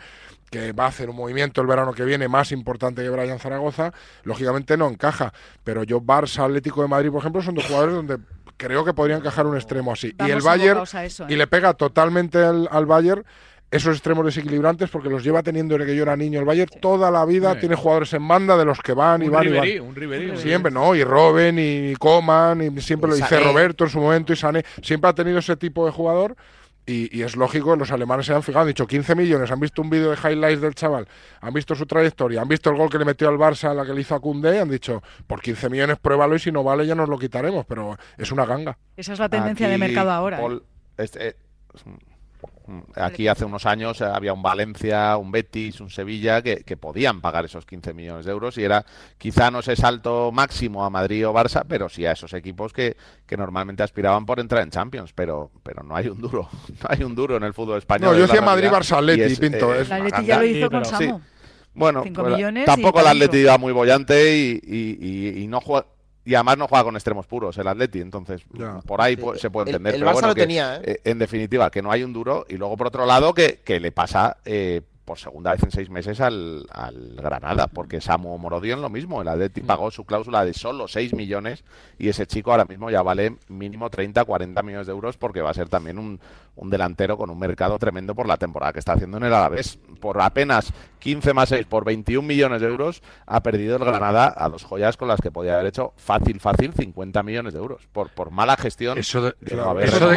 que va a hacer un movimiento el verano que viene más importante que Brian Zaragoza, lógicamente no encaja. Pero yo, Barça, Atlético de Madrid, por ejemplo, son dos jugadores donde creo que podría encajar un extremo así. y el Bayern,
eso, ¿eh?
y le pega totalmente al, al Bayern esos extremos desequilibrantes porque los lleva teniendo desde que yo era niño el Bayern toda la vida
Sí.
tiene jugadores en banda de los que van y van y van
un Ribery, un
siempre no y Robben y Coman y siempre lo
Y
dice. Roberto en su momento y Sané siempre ha tenido ese tipo de jugador y, y es lógico, los alemanes se han fijado, han dicho 15 millones, han visto un vídeo de highlights del chaval, han visto su trayectoria, han visto el gol que le metió al Barça, la que le hizo a Koundé, han dicho, por 15 millones pruébalo y si no vale ya nos lo quitaremos, pero es una ganga.
Esa es la tendencia de mercado ahora. ¿eh?
Paul, este, eh, aquí hace unos años eh, había un Valencia, un Betis, un Sevilla que, que podían pagar esos 15 millones de euros y era quizá no ese salto máximo a Madrid o Barça, pero sí a esos equipos que, que normalmente aspiraban por entrar en Champions, pero, pero no hay un duro, no hay un duro en el fútbol español.
No, yo
la
decía Madrid,
realidad,
Barça, Atleti,
y es,
Pinto,
eh,
es
El Atleti
una
ya lo
ganga.
hizo con
Sí.
Samu.
Bueno,
Cinco
pues,
millones y
tampoco el. Atleti iba muy bollante y, y- y- y no juega y además no juega con extremos puros el Atleti, entonces por ahí se puede entender.
el
pero
Barça
bueno,
lo
que,
tenía, ¿eh?
eh, en definitiva, que no hay un duro y luego por otro lado que, que le pasa eh, por segunda vez en seis meses al, al Granada, porque Samu Morodion lo mismo, el Atleti pagó su cláusula de solo 6 millones y ese chico ahora mismo ya vale mínimo 30, 40 millones de euros porque va a ser también un, un delantero con un mercado tremendo por la temporada que está haciendo en el Alavés. Por apenas 15 más 6, por 21 millones de euros, ha perdido el Granada a dos joyas con las que podía haber hecho fácil, fácil 50 millones de euros. Por, por mala gestión.
Eso de, eso de-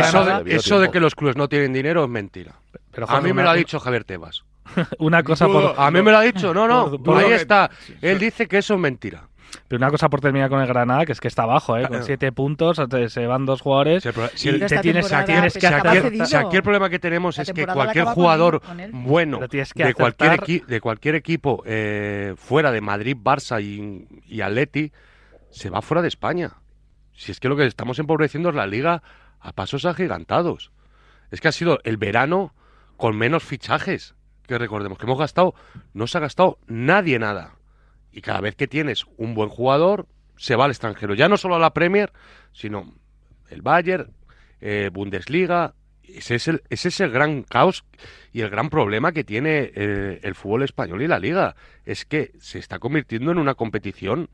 eso eso que los clubes no tienen dinero es mentira.
Pero,
a mí me lo ha dicho Javier Tebas.
Una cosa por...
A mí me lo ha dicho, no, no,
Por-
ahí está. Él dice que eso es mentira.
Pero una cosa por terminar con el Granada, que es que está abajo, ¿eh? con siete puntos, se van dos jugadores.
Si el-
te
esta
tienes, que
si el- si aquí el problema que tenemos es que cualquier
con
jugador
él- con él.
bueno de cualquier,
acertar.
de cualquier equipo eh, fuera de Madrid, Barça y, y Atleti se va fuera de España. Si es que lo que estamos empobreciendo es la liga a pasos agigantados. Es que ha sido el verano con menos fichajes que recordemos que hemos gastado. No se ha gastado nadie nada. Y cada vez que tienes un buen jugador, se va al extranjero. Ya no solo a la Premier, sino el Bayern, eh, Bundesliga. Ese es, el, ese es el gran caos y el gran problema que tiene eh, el fútbol español y la liga. Es que se está convirtiendo en una competición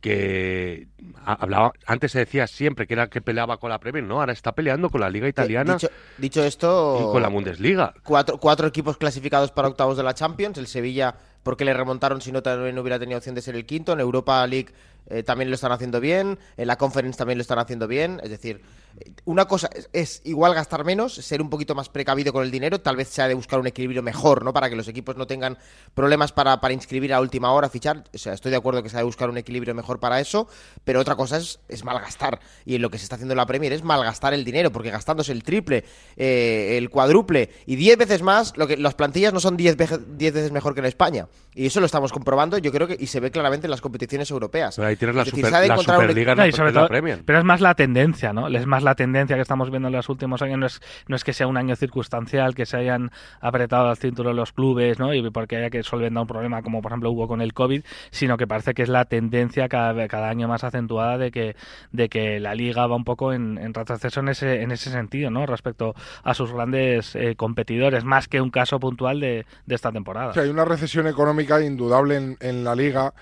que ha- hablaba antes se decía siempre que era que peleaba con la Premier, no, ahora está peleando con la liga italiana
Dicho, dicho esto,
y con la Bundesliga.
Cuatro, cuatro equipos clasificados para octavos de la Champions. El Sevilla, porque le remontaron si no también no hubiera tenido opción de ser el quinto. En Europa League eh, también lo están haciendo bien. En la Conference también lo están haciendo bien. Es decir, eh, una cosa es, es igual gastar menos, ser un poquito más precavido con el dinero. Tal vez sea de buscar un equilibrio mejor, ¿no? Para que los equipos no tengan problemas para, para inscribir a última hora, fichar. O sea, estoy de acuerdo que se ha de buscar un equilibrio mejor para eso. Pero otra cosa es, es malgastar. Y en lo que se está haciendo en la Premier es malgastar el dinero, porque gastándose el triple, eh, el cuádruple y 10 veces más, lo que las plantillas no son 10 veje- 10 veces mejor que en España. Y eso lo estamos comprobando, yo creo que, y se ve claramente en las competiciones europeas.
Pero ahí tienes la,
Es decir,
super- la
encontrar un
No, y sobre
la
todo-
Premier.
pero es más la tendencia, ¿no? Es más la tendencia que estamos viendo en los últimos años. No es, no es que sea un año circunstancial, que se hayan apretado al cinturón los clubes, ¿no? Y porque haya que solventar un problema como por ejemplo hubo con el COVID, sino que parece que es la tendencia cada, cada año más acentuada de que, de que la liga va un poco en, en retroceso en ese, en ese sentido, ¿no? Respecto a sus grandes eh, competidores, más que un caso puntual de, de esta temporada.
O sea, hay una recesión económica indudable en, en la liga,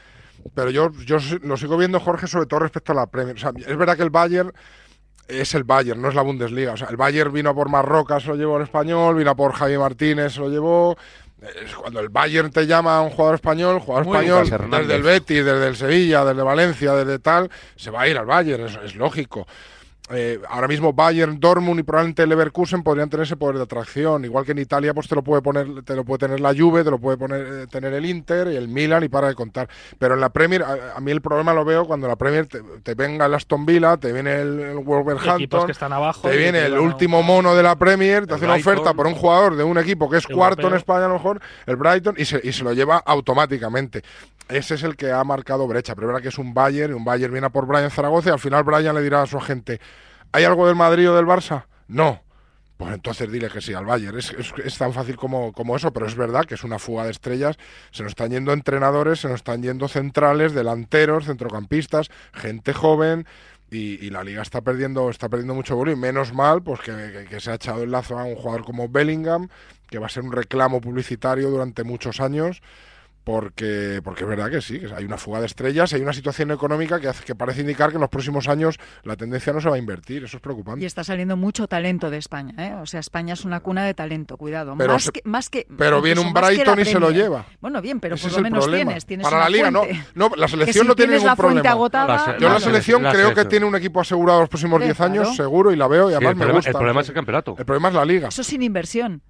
pero yo, yo lo sigo viendo, Jorge, sobre todo respecto a la Premier. O sea, es verdad que el Bayern es el Bayern, no es la Bundesliga. O sea, el Bayern vino a por Marroca, se lo llevó el español, vino a por Javier Martínez, se lo llevó. Cuando el Bayern te llama a un jugador español, jugador
Muy
español, desde el Betis, desde el Sevilla, desde Valencia, desde tal, se va a ir al Bayern, es, es lógico. Eh, ahora mismo Bayern, Dortmund y probablemente Leverkusen podrían tener ese poder de atracción. Igual que en Italia, pues te lo puede poner, te lo puede tener la Juve, te lo puede poner, eh, tener el Inter y el Milan y para de contar. Pero en la Premier, a, a mí el problema lo veo cuando la Premier te, te venga el Aston Villa, te viene el, Wolverhampton,
que están abajo.
te viene el último mono de la Premier, te hace una oferta por un jugador de un equipo que es cuarto en. España a lo mejor, el Brighton, y se, y se lo lleva automáticamente. Ese es el que ha marcado brecha. Pero que es un Bayern, y un Bayern viene a por Brian Zaragoza y al final Brian le dirá a su agente, ¿Hay algo del Madrid o del Barça? No. Pues entonces dile que sí al Bayern. Es, tan fácil como, como eso, pero es verdad que es una fuga de estrellas. Se nos están yendo entrenadores, se nos están yendo centrales, delanteros, centrocampistas, gente joven. Y, la liga está perdiendo, está perdiendo mucho volumen. Menos mal, pues que- que se ha echado el lazo a un jugador como Bellingham, que va a ser un reclamo publicitario durante muchos años porque, porque es verdad que sí, que hay una fuga de estrellas, hay una situación económica que, hace, que parece indicar que en los próximos años la tendencia no se va a invertir, eso es preocupante.
Y está saliendo mucho talento de España, ¿eh? O sea, España es una cuna de talento, cuidado.
Pero
más,
se-
que, más que
pero viene un Brighton
la
y se lo lleva.
Bueno, bien, pero
Ese
por lo
el
menos
problema.
tienes, tienes
Para
una
la liga,
fuente.
no, no, la selección
si
no tiene ningún
la
problema.
agotada,
Yo la selección
La
creo que tiene un equipo asegurado los próximos
Sí,
10 años,
claro.
seguro, y la veo, y
Sí,
además
el
me
problema-
gusta.
el problema es el campeonato.
El problema es la liga.
Eso sin inversión.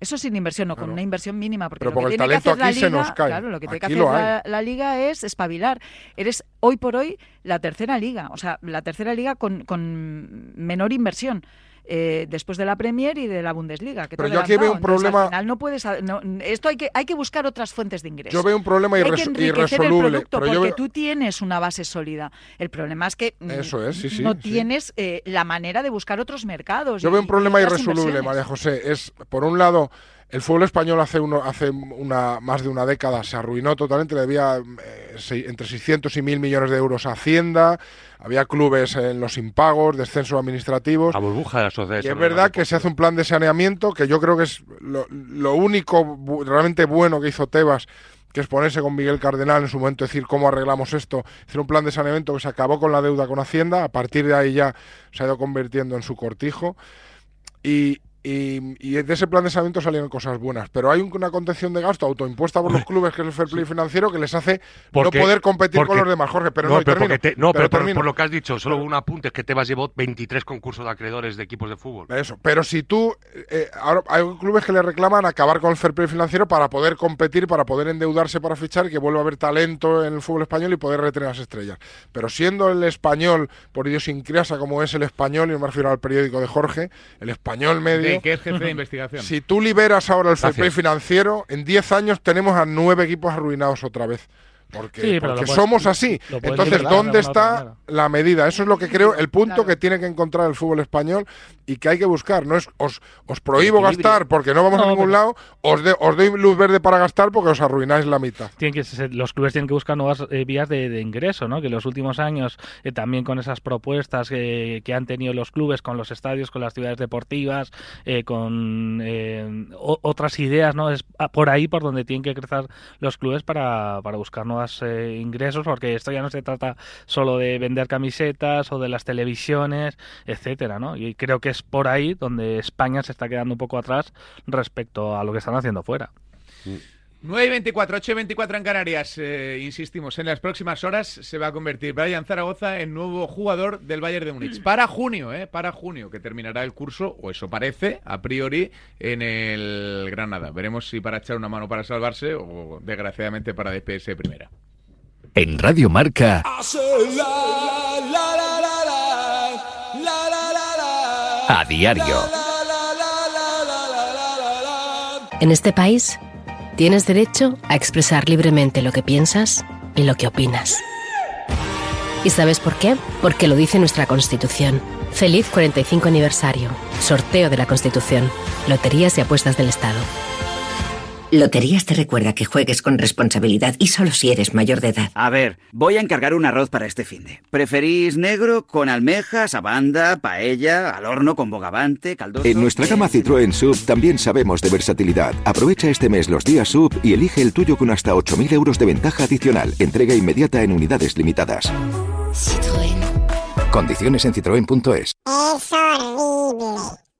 Eso sin inversión, o con una inversión mínima. Porque
Pero
lo que
el
tiene que hacer la
aquí se
liga,
nos cae.
Claro, lo que tiene que hacer la, la liga es espabilar. Eres hoy por hoy la tercera liga, o sea, la tercera liga con, con menor inversión. Eh, después de la Premier y de la Bundesliga. Que
Pero yo aquí veo un problema-
al final no puedes, no, esto hay que, hay que buscar otras fuentes de ingresos.
Yo veo un problema
Hay que
irreso-
enriquecer
irresoluble,
el producto
pero yo
porque
veo-
tú tienes una base sólida. El problema es que mm,
Eso es, sí, sí,
no tienes eh, la manera de buscar otros mercados.
Yo
y-
veo un problema irresoluble. María José. Es, por un lado, el fútbol español hace, uno, hace una, más de una década se arruinó totalmente, le debía eh, entre 600 y 1.000 millones de euros a Hacienda, había clubes en los impagos, descensos administrativos.
La burbuja de las sociedades.
Y es verdad que se hace un plan de saneamiento que yo creo que es lo, lo único realmente bueno que hizo Tebas, que es ponerse con Miguel Cardenal en su momento, decir cómo arreglamos esto, hacer un plan de saneamiento que se acabó con la deuda con Hacienda, a partir de ahí ya se ha ido convirtiendo en su cortijo. Y, y- y de ese plan de saneamiento salieron cosas buenas, pero hay una contención de gasto autoimpuesta por los clubes, que es el fair play financiero, que les hace
Porque-
no poder competir
porque-
con los demás, Jorge. Pero
no,
no,
pero,
termino,
te- no, pero por- lo que has dicho, solo un apunte es que Tebas llevó 23 concursos de acreedores de equipos de fútbol.
Eso, pero si tú, eh, ahora hay clubes que le reclaman acabar con el fair play financiero para poder competir, para poder endeudarse para fichar y que vuelva a haber talento en el fútbol español y poder retener las estrellas. Pero siendo el español, por idiosincrasia como es el español, y me refiero al periódico de Jorge, el español medio...
De que es jefe de investigación.
Si tú liberas ahora el fair play financiero, en 10 años tenemos a nueve equipos arruinados otra vez. Porque,
Sí,
porque
puedes-
somos así. Entonces,
liberar
¿dónde está la medida? Eso es lo que creo, el punto que tiene que encontrar el fútbol español y que hay que buscar. No es os, os prohíbo gastar porque no vamos a ningún
pero-
lado, os, de- os doy luz verde para gastar porque os arruináis la mitad.
tienen que ser- los clubes tienen que buscar nuevas eh, vías de, de ingreso, ¿no? Que en los últimos años, eh, también con esas propuestas que, que han tenido los clubes con los estadios, con las ciudades deportivas, eh, con eh, o- otras ideas, ¿no? Es a- por ahí por donde tienen que crecer los clubes para, para buscar eh, ingresos, porque esto ya no se trata solo de vender camisetas o de las televisiones, etcétera, ¿no? Y creo que es por ahí donde España se está quedando un poco atrás respecto a lo que están haciendo fuera.
9 y 24, 8 y 24 en Canarias. Eh, insistimos, en las próximas horas se va a convertir Brian Zaragoza en nuevo jugador del Bayern de Múnich. Para junio, ¿eh? Para junio, que terminará el curso, o eso parece, a priori, en el Granada. Veremos si para echar una mano para salvarse o, desgraciadamente, para despedirse de primera.
En Radio Marca, a diario.
En este país tienes derecho a expresar libremente lo que piensas y lo que opinas. ¿Y sabes por qué? Porque lo dice nuestra Constitución. Feliz 45 aniversario. Sorteo de la Constitución. Loterías y apuestas del Estado.
Loterías te recuerda que juegues con responsabilidad y solo si eres mayor de edad.
A ver, voy a encargar un arroz para este finde. ¿Preferís negro con almejas, abanda, paella, al horno con bogavante, caldoso?
En nuestra gama Citroën Sub también sabemos de versatilidad. Aprovecha este mes los días Sub y elige el tuyo con hasta 8.000 euros de ventaja adicional. Entrega inmediata en unidades limitadas. Condiciones en citroen.es.
Es horrible.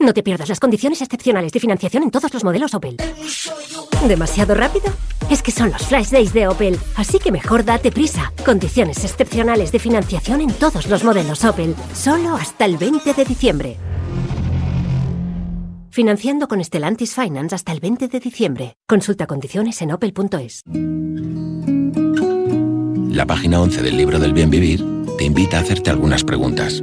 No te pierdas las condiciones excepcionales de financiación en todos los modelos Opel. ¿Demasiado rápido? Es que son los Flash Days de Opel, así que mejor date prisa. Condiciones excepcionales de financiación en todos los modelos Opel, solo hasta el 20 de diciembre. Financiando con Stellantis Finance hasta el 20 de diciembre. Consulta condiciones en opel.es.
La página 11 del libro del bien vivir
te invita a hacerte algunas preguntas.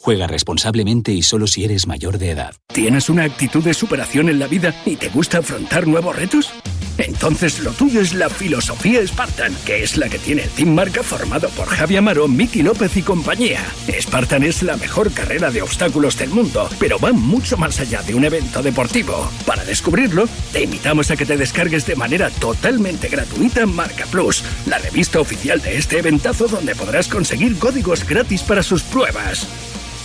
Juega responsablemente y solo si eres mayor de edad.
¿Tienes una actitud de superación en la vida y te gusta afrontar nuevos retos? Entonces lo tuyo es la filosofía Spartan, que es la que tiene el Team Marca formado por Javi Amaro, Miki López y compañía. Spartan es la mejor carrera de obstáculos del mundo, pero va mucho más allá de un evento deportivo. Para descubrirlo, te invitamos a que te descargues de manera totalmente gratuita Marca Plus, la revista oficial de este eventazo donde podrás conseguir códigos gratis para sus pruebas.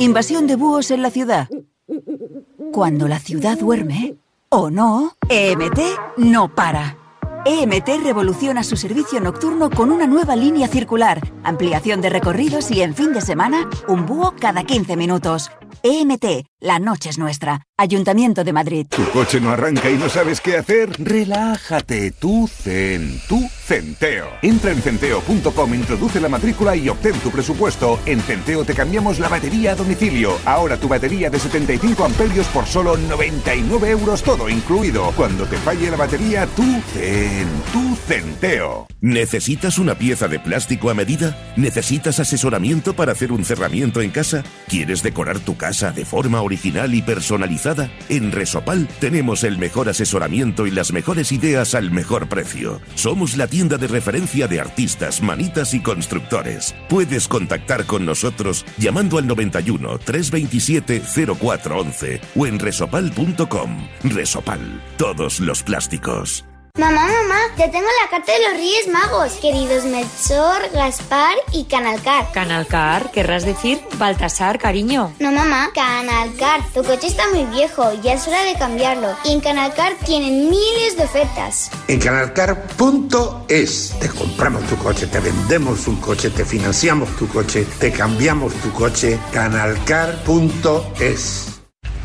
Invasión de búhos en la ciudad. Cuando la ciudad duerme, o no, EMT no para. EMT revoluciona su servicio nocturno con una nueva línea circular, ampliación de recorridos y en fin de semana, un búho cada 15 minutos. EMT, la noche es nuestra. Ayuntamiento de Madrid.
¿Tu coche no arranca y no sabes qué hacer? Relájate, tú Zen, tú Centeo. Entra en centeo.com, introduce la matrícula y obtén tu presupuesto. En Centeo te cambiamos la batería a domicilio. Ahora tu batería de 75 amperios por solo 99 euros todo incluido. Cuando te falle la batería, tú Zen, tú Centeo.
¿Necesitas una pieza de plástico a medida? ¿Necesitas asesoramiento para hacer un cerramiento en casa? ¿Quieres decorar tu casa de forma original y personalizada? En Resopal tenemos el mejor asesoramiento y las mejores ideas al mejor precio. Somos la tienda de referencia de artistas, manitas y constructores. Puedes contactar con nosotros llamando al 91 327 0411 o en resopal.com. Resopal, todos los plásticos.
Mamá, mamá, ya tengo la carta de los Reyes Magos, queridos Melchor, Gaspar y Canalcar.
Canalcar, querrás decir Baltasar, cariño.
No, mamá, Canalcar, tu coche está muy viejo, ya es hora de cambiarlo. Y en Canalcar tienen miles de ofertas.
En canalcar.es te compramos tu coche, te vendemos un coche, te financiamos tu coche, te cambiamos tu coche. Canalcar.es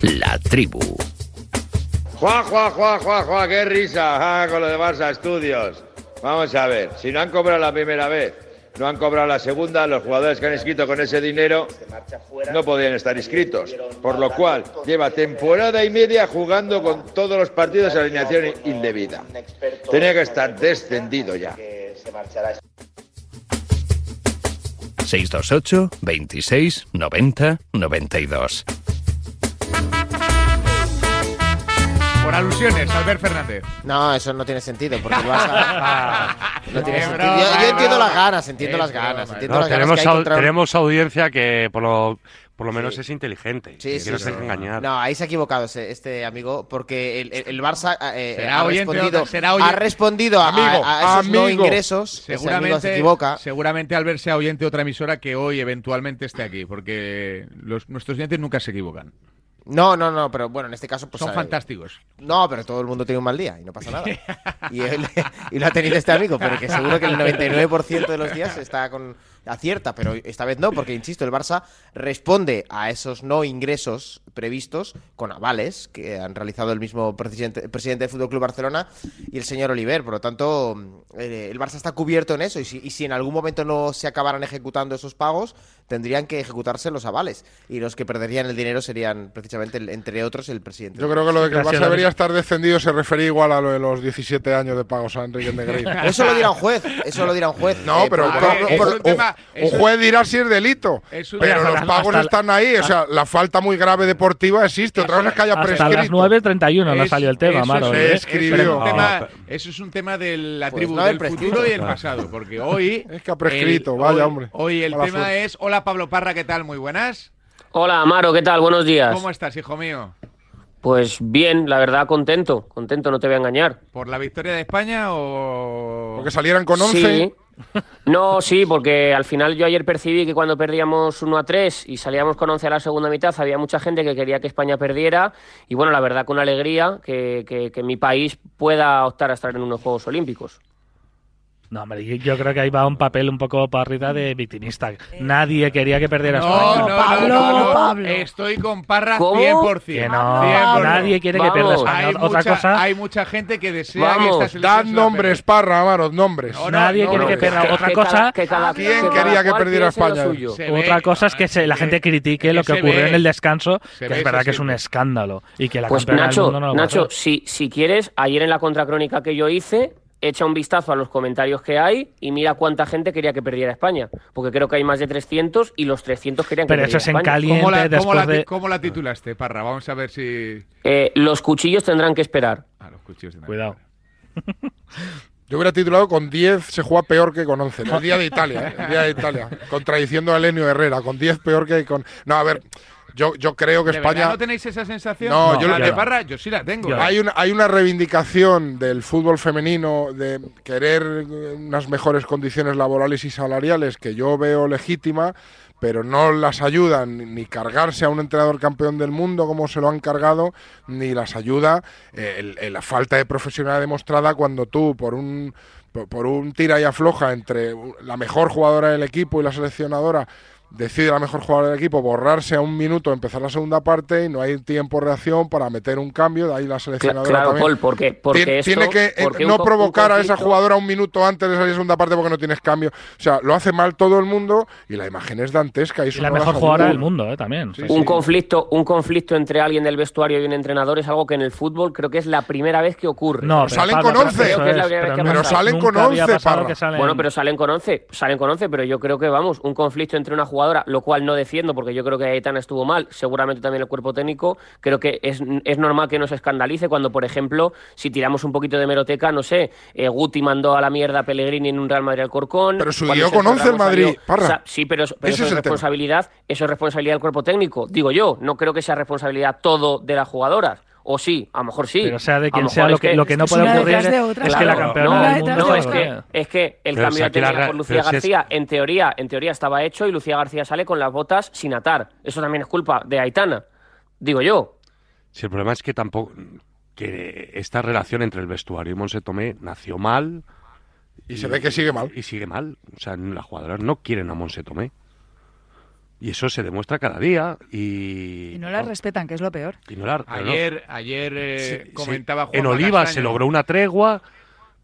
La tribu.
Juan, Juan, Juan, Juan, Juan, qué risa con lo de Barça Estudios. Vamos a ver, si no han cobrado la primera vez, no han cobrado la segunda, los jugadores que han inscrito con ese dinero no podían estar inscritos. Por lo cual, lleva temporada y media jugando con todos los partidos de alineación indebida. Tenía que estar descendido ya.
628 26 90 92.
Por alusiones, Albert Fernández.
No, eso no tiene sentido, porque el Barça no tiene sentido. Yo, yo entiendo las ganas, entiendo las ganas, entiendo
No,
las ganas
tenemos,
que hay contra
tenemos audiencia que por lo, por lo menos es inteligente.
Sí, sí,
no
sí.
se engañar.
No, ahí se ha equivocado ese- este amigo, porque el, el- el Barça eh,
Será
ha,
oyente
respondido,
será
ha respondido a-
Amigo,
a, a esos no
amigo.
ingresos. Ese amigo
Seguramente,
se equivoca.
seguramente Albert sea oyente de otra emisora que hoy eventualmente esté aquí, porque los, nuestros oyentes nunca se equivocan.
No, no, no, pero bueno, en este caso pues
Son fantásticos.
No, pero todo el mundo tiene un mal día y no pasa nada. y, él- y lo ha tenido este amigo, pero que seguro que el 99% de los días está con, acierta, pero esta vez no, porque insisto, el Barça responde a esos no ingresos previstos con avales que han realizado el mismo presidente, presidente del Fútbol Club Barcelona y el señor Oliver. Por lo tanto, eh, el Barça está cubierto en eso y si, y si en algún momento no se acabaran ejecutando esos pagos, tendrían que ejecutarse los avales y los que perderían el dinero serían precisamente, el- entre otros, el presidente.
Yo creo que lo de que el Barça debería estar descendido se refería igual a lo de los 17 años de pagos a Enrique Negreira.
Eso lo dirá un juez, eso lo dirá un juez.
No,
Eh,
pero
por-
por-
por-
por-
por-
un,
tema-
un juez dirá si es delito.
Es
pero los
hasta-
pagos
hasta-
están ahí. O sea, la falta muy grave deportiva existe. Otra cosa es que haya
Hasta
prescrito.
las 9.31 no salió el tema, Maro.
es-
¿eh?
eso es
escribió.
un tema-
No,
eso es un tema de la
Pues
tribu del futuro y el pasado, porque hoy
Es que ha prescrito,
el-
vaya,
hoy-
hombre.
Hoy el tema
suerte.
es hola Pablo Parra, ¿qué tal? Muy buenas.
Hola, Amaro, ¿qué tal? Buenos días.
¿Cómo estás, hijo mío?
Pues bien, la verdad, contento. Contento, no te voy a engañar.
¿Por la victoria de España o
Porque salieran con 11.
Sí. No, sí, porque al final yo ayer percibí que cuando perdíamos 1 a 3 y salíamos con 11 a la segunda mitad, había mucha gente que quería que España perdiera. Y bueno, la verdad, con alegría que, que- que mi país pueda optar a estar en unos Juegos Olímpicos.
No, hombre, yo- yo creo que ahí va un papel un poco parrita de victimista. Nadie quería que perdiera
No,
España.
no, no, no, no. Estoy con Parra
¿Cómo?
100%.
Que no,
100%.
nadie quiere que pierda España.
Hay
Otra
mucha,
cosa-
hay mucha gente que desea
Vamos,
que esta selección la
nombres, Parra, Amaro, nombres.
No, no,
Nadie
no,
quiere
no,
que pierda.
que-
Otra
que
cosa,
cada- que cada-
¿Quién
cada
quería que perdiera España?
otra
ve,
cosa es que se- la gente critique
que
lo que ocurrió
ve.
en el descanso, que es verdad que es un escándalo. Y que la
Pues Nacho, si, si quieres, ayer en la contracrónica que yo hice, echa un vistazo a los comentarios que hay y mira cuánta gente quería que perdiera España. Porque creo que hay más de 300 y los 300 querían que
Pero eso
perdiera
es en
España.
caliente
¿Cómo la, cómo,
después
la,
de...
cómo la titulaste, Parra? Vamos a ver si...
Eh, los cuchillos tendrán que esperar.
Ah, los cuchillos de
Cuidado.
Yo hubiera titulado con 10 se juega peor que con 11. El día de Italia, ¿eh? El día de Italia. Contradiciendo a Elenio Herrera. Con 10 peor que con. No, a ver. Yo, yo creo que
¿De verdad
España.
no tenéis esa sensación?
No,
No,
yo
la de Parra, yo sí la tengo.
Hay una, hay una reivindicación del fútbol femenino de querer eh, unas mejores condiciones laborales y salariales que yo veo legítima, pero no las ayudan ni cargarse a un entrenador campeón del mundo como se lo han cargado, ni las ayuda eh, el- el- la falta de profesionalidad demostrada cuando tú por un por, por un tira y afloja entre la mejor jugadora del equipo y la seleccionadora decide la mejor jugadora del equipo borrarse a un minuto, empezar la segunda parte y no hay tiempo de reacción para meter un cambio, de ahí la seleccionadora
claro,
también.
Paul, porque- porque
Tien-
esto-
tiene que eh,
porque
no provocar a esa jugadora un minuto antes de salir a segunda parte porque no tienes cambio. O sea, lo hace mal todo el mundo y la imagen es dantesca. Y,
Y
eso
la
no
mejor jugadora del mundo, ¿eh? También.
Sí,
un
sí.
conflicto, un conflicto entre alguien del vestuario y un entrenador es algo que en el fútbol creo que es la primera vez que ocurre.
No,
Pero salen con 11.
Creo que es la
Eso
primera
es,
vez que
pero salen con
nunca había
11,
pasado
Parra.
que salen-
Bueno, pero salen con 11, salen con 11, pero yo creo que vamos, un conflicto entre una jugadora, lo cual no defiendo porque yo creo que Aitana estuvo mal, seguramente también el cuerpo técnico, creo que es, es normal que nos escandalice cuando, por ejemplo, si tiramos un poquito de meroteca, no sé, eh, Guti mandó a la mierda a Pellegrini en un Real Madrid Alcorcón.
Pero
cuando
subió con 11 el Madrid,
salió-
Parra.
Sa- sí, pero, pero eso
es tema.
responsabilidad, eso es responsabilidad del cuerpo técnico, digo yo, no creo que sea responsabilidad todo de las jugadoras. O sí, a lo mejor sí.
Pero sea de quien sea, lo que, lo que no puede ocurrir es
de otra.
que la campeona
no,
del
no,
mundo...
es que, es que el
Pero
cambio de técnica por Lucía
pero si es-
García, en teoría, en teoría estaba hecho y Lucía García sale con las botas sin atar. Eso también es culpa de Aitana, digo yo.
Si el problema es que tampoco que esta relación entre el vestuario y Monse Tomé nació mal
Y se ve que sigue mal.
y sigue mal. O sea, las jugadoras no quieren a Monse Tomé. Y eso se demuestra cada día y,
Y no las respetan, que es lo peor.
y no la- no.
Ayer, ayer eh,
Sí, sí.
comentaba
En Oliva se logró una tregua,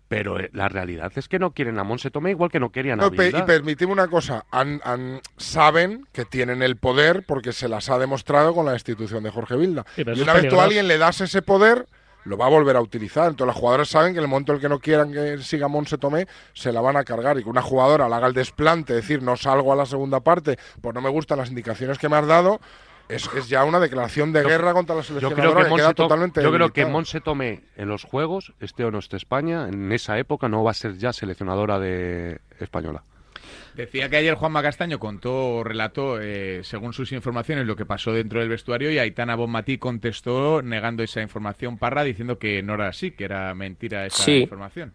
pero eh, la realidad es que no quieren a Monse Tomé igual que no querían a
No, pe- y
Bilda.
permitime una cosa, han- han- saben que tienen el poder porque se las ha demostrado con la destitución de Jorge Vilda.
Sí,
y una vez tú a alguien le das ese poder, lo va a volver a utilizar. Entonces las jugadoras saben que en el momento en el que no quieran que siga Monse Tomé, se la van a cargar. Y que una jugadora le haga el desplante, decir no salgo a la segunda parte, pues no me gustan las indicaciones que me has dado, es, es ya una declaración de
Yo-
guerra contra la
Yo creo que,
que, queda totalmente
yo creo que. Monse Tomé en los Juegos, esté o no esté España, en esa época no va a ser ya seleccionadora de española.
Decía que ayer Juanma Castaño contó, relató, eh, según sus informaciones, lo que pasó dentro del vestuario y Aitana Bonmatí contestó negando esa información parra, diciendo que no era así, que era mentira esa
Sí.
información.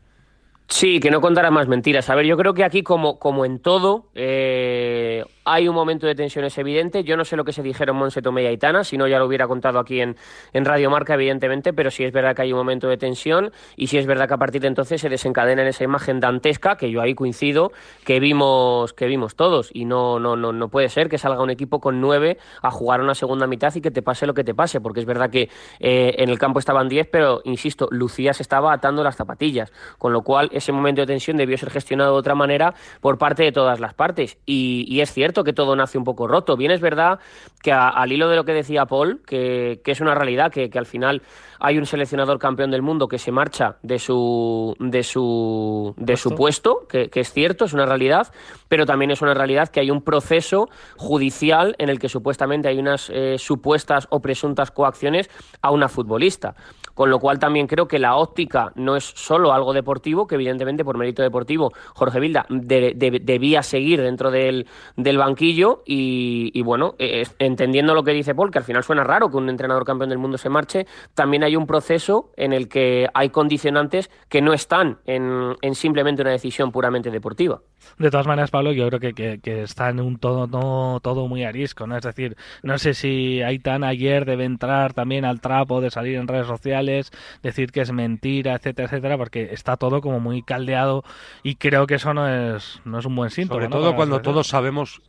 Sí, que no contara más mentiras. A ver, yo creo que aquí, como, como en todo, eh, hay un momento de tensión, es evidente. Yo no sé lo que se dijeron Monse Tomé y Aitana, si no ya lo hubiera contado aquí en, en Radio evidentemente, pero sí es verdad que hay un momento de tensión y sí es verdad que a partir de entonces se desencadena en esa imagen dantesca, que yo ahí coincido, que vimos, que vimos todos. Y no, no, no, no puede ser que salga un equipo con nueve a jugar una segunda mitad y que te pase lo que te pase, porque es verdad que eh, en el campo estaban diez, pero insisto, Lucía se estaba atando las zapatillas, con lo cual ese momento de tensión debió ser gestionado de otra manera por parte de todas las partes. Y es cierto que todo nace un poco roto. Bien es verdad que a- al hilo de lo que decía Paul, que, que es una realidad, que, que al final hay un seleccionador campeón del mundo que se marcha de su de su de su puesto, que, que es cierto, es una realidad, pero también es una realidad que hay un proceso judicial en el que supuestamente hay unas eh, supuestas o presuntas coacciones a una futbolista. Con lo cual también creo que la óptica no es solo algo deportivo, que evidentemente por mérito deportivo Jorge Vilda de- de- debía seguir dentro del, del banquillo y, y bueno, eh, entendiendo lo que dice Paul, que al final suena raro que un entrenador campeón del mundo se marche, también hay un proceso en el que hay condicionantes que no están en, en simplemente una decisión puramente deportiva.
De todas maneras, Pablo, yo creo que, que, que está en un todo, no, todo muy arisco, ¿no? Es decir, no sé si Aitana ayer debe entrar también al trapo de salir en redes sociales, decir que es mentira, etcétera, etcétera, porque está todo como muy caldeado y creo que eso no es, no es un buen síntoma.
Sobre
¿no?
todo cuando todos sabemos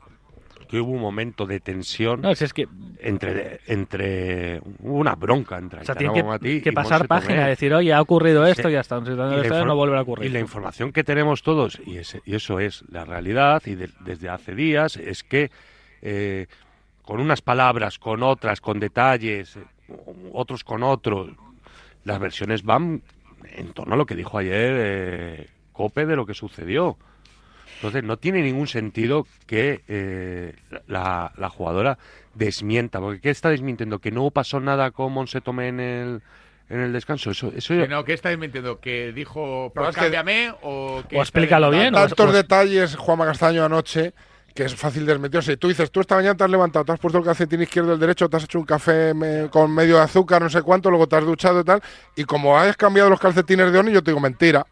que hubo un momento de tensión
No, si es que-
entre, entre una bronca entre
O sea, tiene que, que
y
pasar página, decir, oye, ha ocurrido esto,
Sí.
ya está, esto no volverá a ocurrir.
Y la información que tenemos todos, y, ese- y eso es la realidad, y de- desde hace días, es que eh, con unas palabras, con otras, con detalles, eh, otros con otros, las versiones van en torno a lo que dijo ayer eh, Cope de lo que sucedió. Entonces no tiene ningún sentido que eh, la, la jugadora desmienta, porque ¿qué está desmintiendo? Que no pasó nada con Monse Tomé en el, en el descanso. Eso, eso
Que no, ¿qué estáis mintiendo? ¿Que dijo, pues
es que-
cámbiame o que...
O explícalo
está
bien?
Tantos detalles, Juanma Castaño, anoche, que es fácil desmeterse. Tú dices, tú esta mañana te has levantado, te has puesto el calcetín izquierdo y el derecho, te has hecho un café me- con medio de azúcar, no sé cuánto, luego te has duchado y tal, y como hayas cambiado los calcetines de Oni, yo te digo mentira.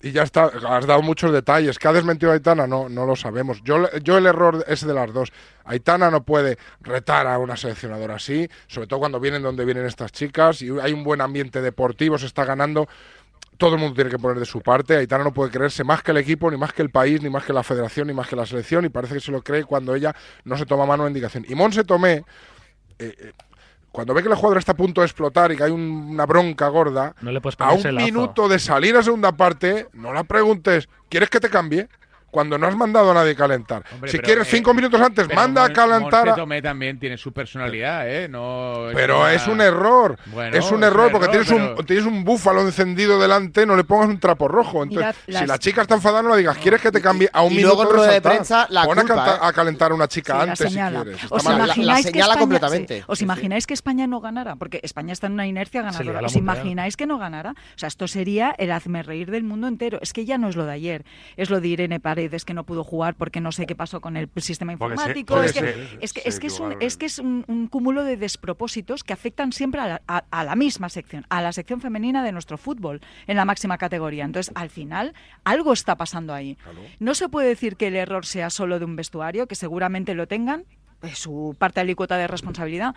Y ya está, has dado muchos detalles. ¿Qué ha desmentido Aitana? No, no lo sabemos. Yo, yo el error es de las dos. Aitana no puede retar a una seleccionadora así, sobre todo cuando vienen donde vienen estas chicas, y hay un buen ambiente deportivo, se está ganando todo el mundo tiene que poner de su parte. Aitana no puede creerse más que el equipo, ni más que el país, ni más que la federación, ni más que la selección. Y parece que se lo cree cuando ella no se toma mano de indicación. Y Monse Tomé, eh, eh, cuando ve que el jugador está a punto de explotar y que hay un- una bronca gorda,
No le
a un minuto de salir a segunda parte, no la preguntes, ¿quieres que te cambie? Cuando no has mandado a nadie calentar.
Hombre,
si
pero,
quieres
eh,
cinco minutos antes,
Pero
manda a calentar. A-
Tomé también tiene su personalidad, ¿eh? No
Pero
una-
es un error.
Bueno,
es un error porque tienes,
pero-
un, tienes un búfalo encendido delante, no le pongas un trapo rojo. Entonces, si
las-
la chica está enfadada, no le digas, ¿quieres que te cambie a un
y
minuto
luego en rueda de prensa, la
Pon a,
¿eh?
a calentar a una chica
Sí, la
antes si quieres.
¿Os imagináis, que
señala
España,
completamente.
sí, ¿Os imagináis que España no ganara? Porque España está en una inercia ganadora.
La
¿Os imagináis que no ganara? O sea, esto sería el hazme reír del mundo entero. Es que ya no es lo de ayer. Es lo de Irene Paredes que no pudo jugar porque no sé qué pasó con el sistema informático. es, que, es un, un, cúmulo de despropósitos que afectan siempre a la, a- a la misma sección, a la sección femenina de nuestro fútbol en la máxima categoría. Entonces, al final, algo está pasando ahí. No se puede decir que el error sea solo de un vestuario, que seguramente lo tengan, es su parte alícuota de responsabilidad.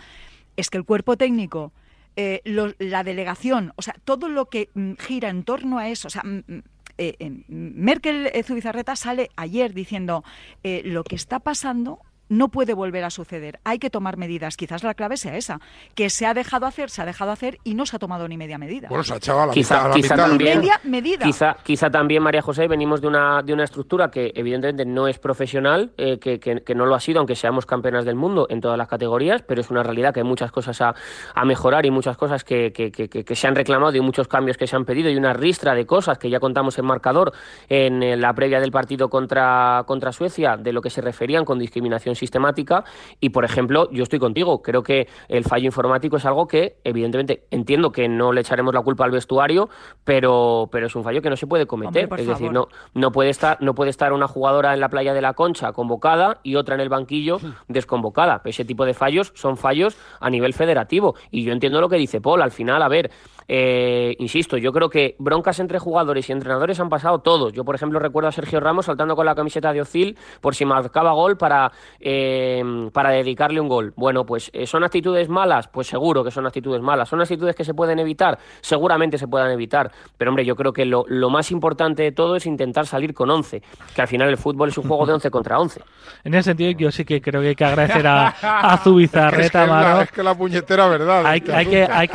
Es que el cuerpo técnico, eh, lo- la delegación, o sea, todo lo que mm, gira en torno a eso, o sea, mm, mm, eh, Merkel eh, Zubizarreta sale ayer diciendo eh, lo que está pasando no puede volver a suceder. Hay que tomar medidas. Quizás la clave sea esa, que se ha dejado hacer, se ha dejado hacer y no se ha tomado ni media medida.
Bueno, se ha echado a la
Quizá-
mitad. a la
quizá
mitad.
también-
media medida.
Quizá, quizá también, María José, venimos de una, de una estructura que evidentemente no es profesional, eh, que, que- que no lo ha sido, aunque seamos campeonas del mundo en todas las categorías, pero es una realidad que hay muchas cosas a, a mejorar y muchas cosas que, que- que- que- que se han reclamado y muchos cambios que se han pedido y una ristra de cosas que ya contamos en marcador en eh, la previa del partido contra, contra Suecia de lo que se referían con discriminación sistemática. Y, por ejemplo, yo estoy contigo, creo que el fallo informático es algo que, evidentemente, entiendo que no le echaremos la culpa al vestuario, pero, pero es un fallo que no se puede cometer.
Hombre,
es decir, no, no, puede estar, no puede estar una jugadora en la playa de la Concha convocada y otra en el banquillo desconvocada. Ese tipo de fallos son fallos a nivel federativo. Y yo entiendo lo que dice Paul. Al final, a ver, eh, insisto, yo creo que broncas entre jugadores y entrenadores han pasado todos. Yo, por ejemplo, recuerdo a Sergio Ramos saltando con la camiseta de Ocil por si marcaba gol para, eh, para dedicarle un gol. Bueno, pues eh, son actitudes malas, pues seguro que son actitudes malas. Son actitudes que se pueden evitar, seguramente se puedan evitar. Pero hombre, yo creo que lo, lo más importante de todo es intentar salir con 11, que al final el fútbol es un juego de 11 contra 11.
En ese sentido, yo sí que creo que hay que agradecer a, a Zubizarreta,
es que, la, puñetera verdad.
Hay, que, hay que, hay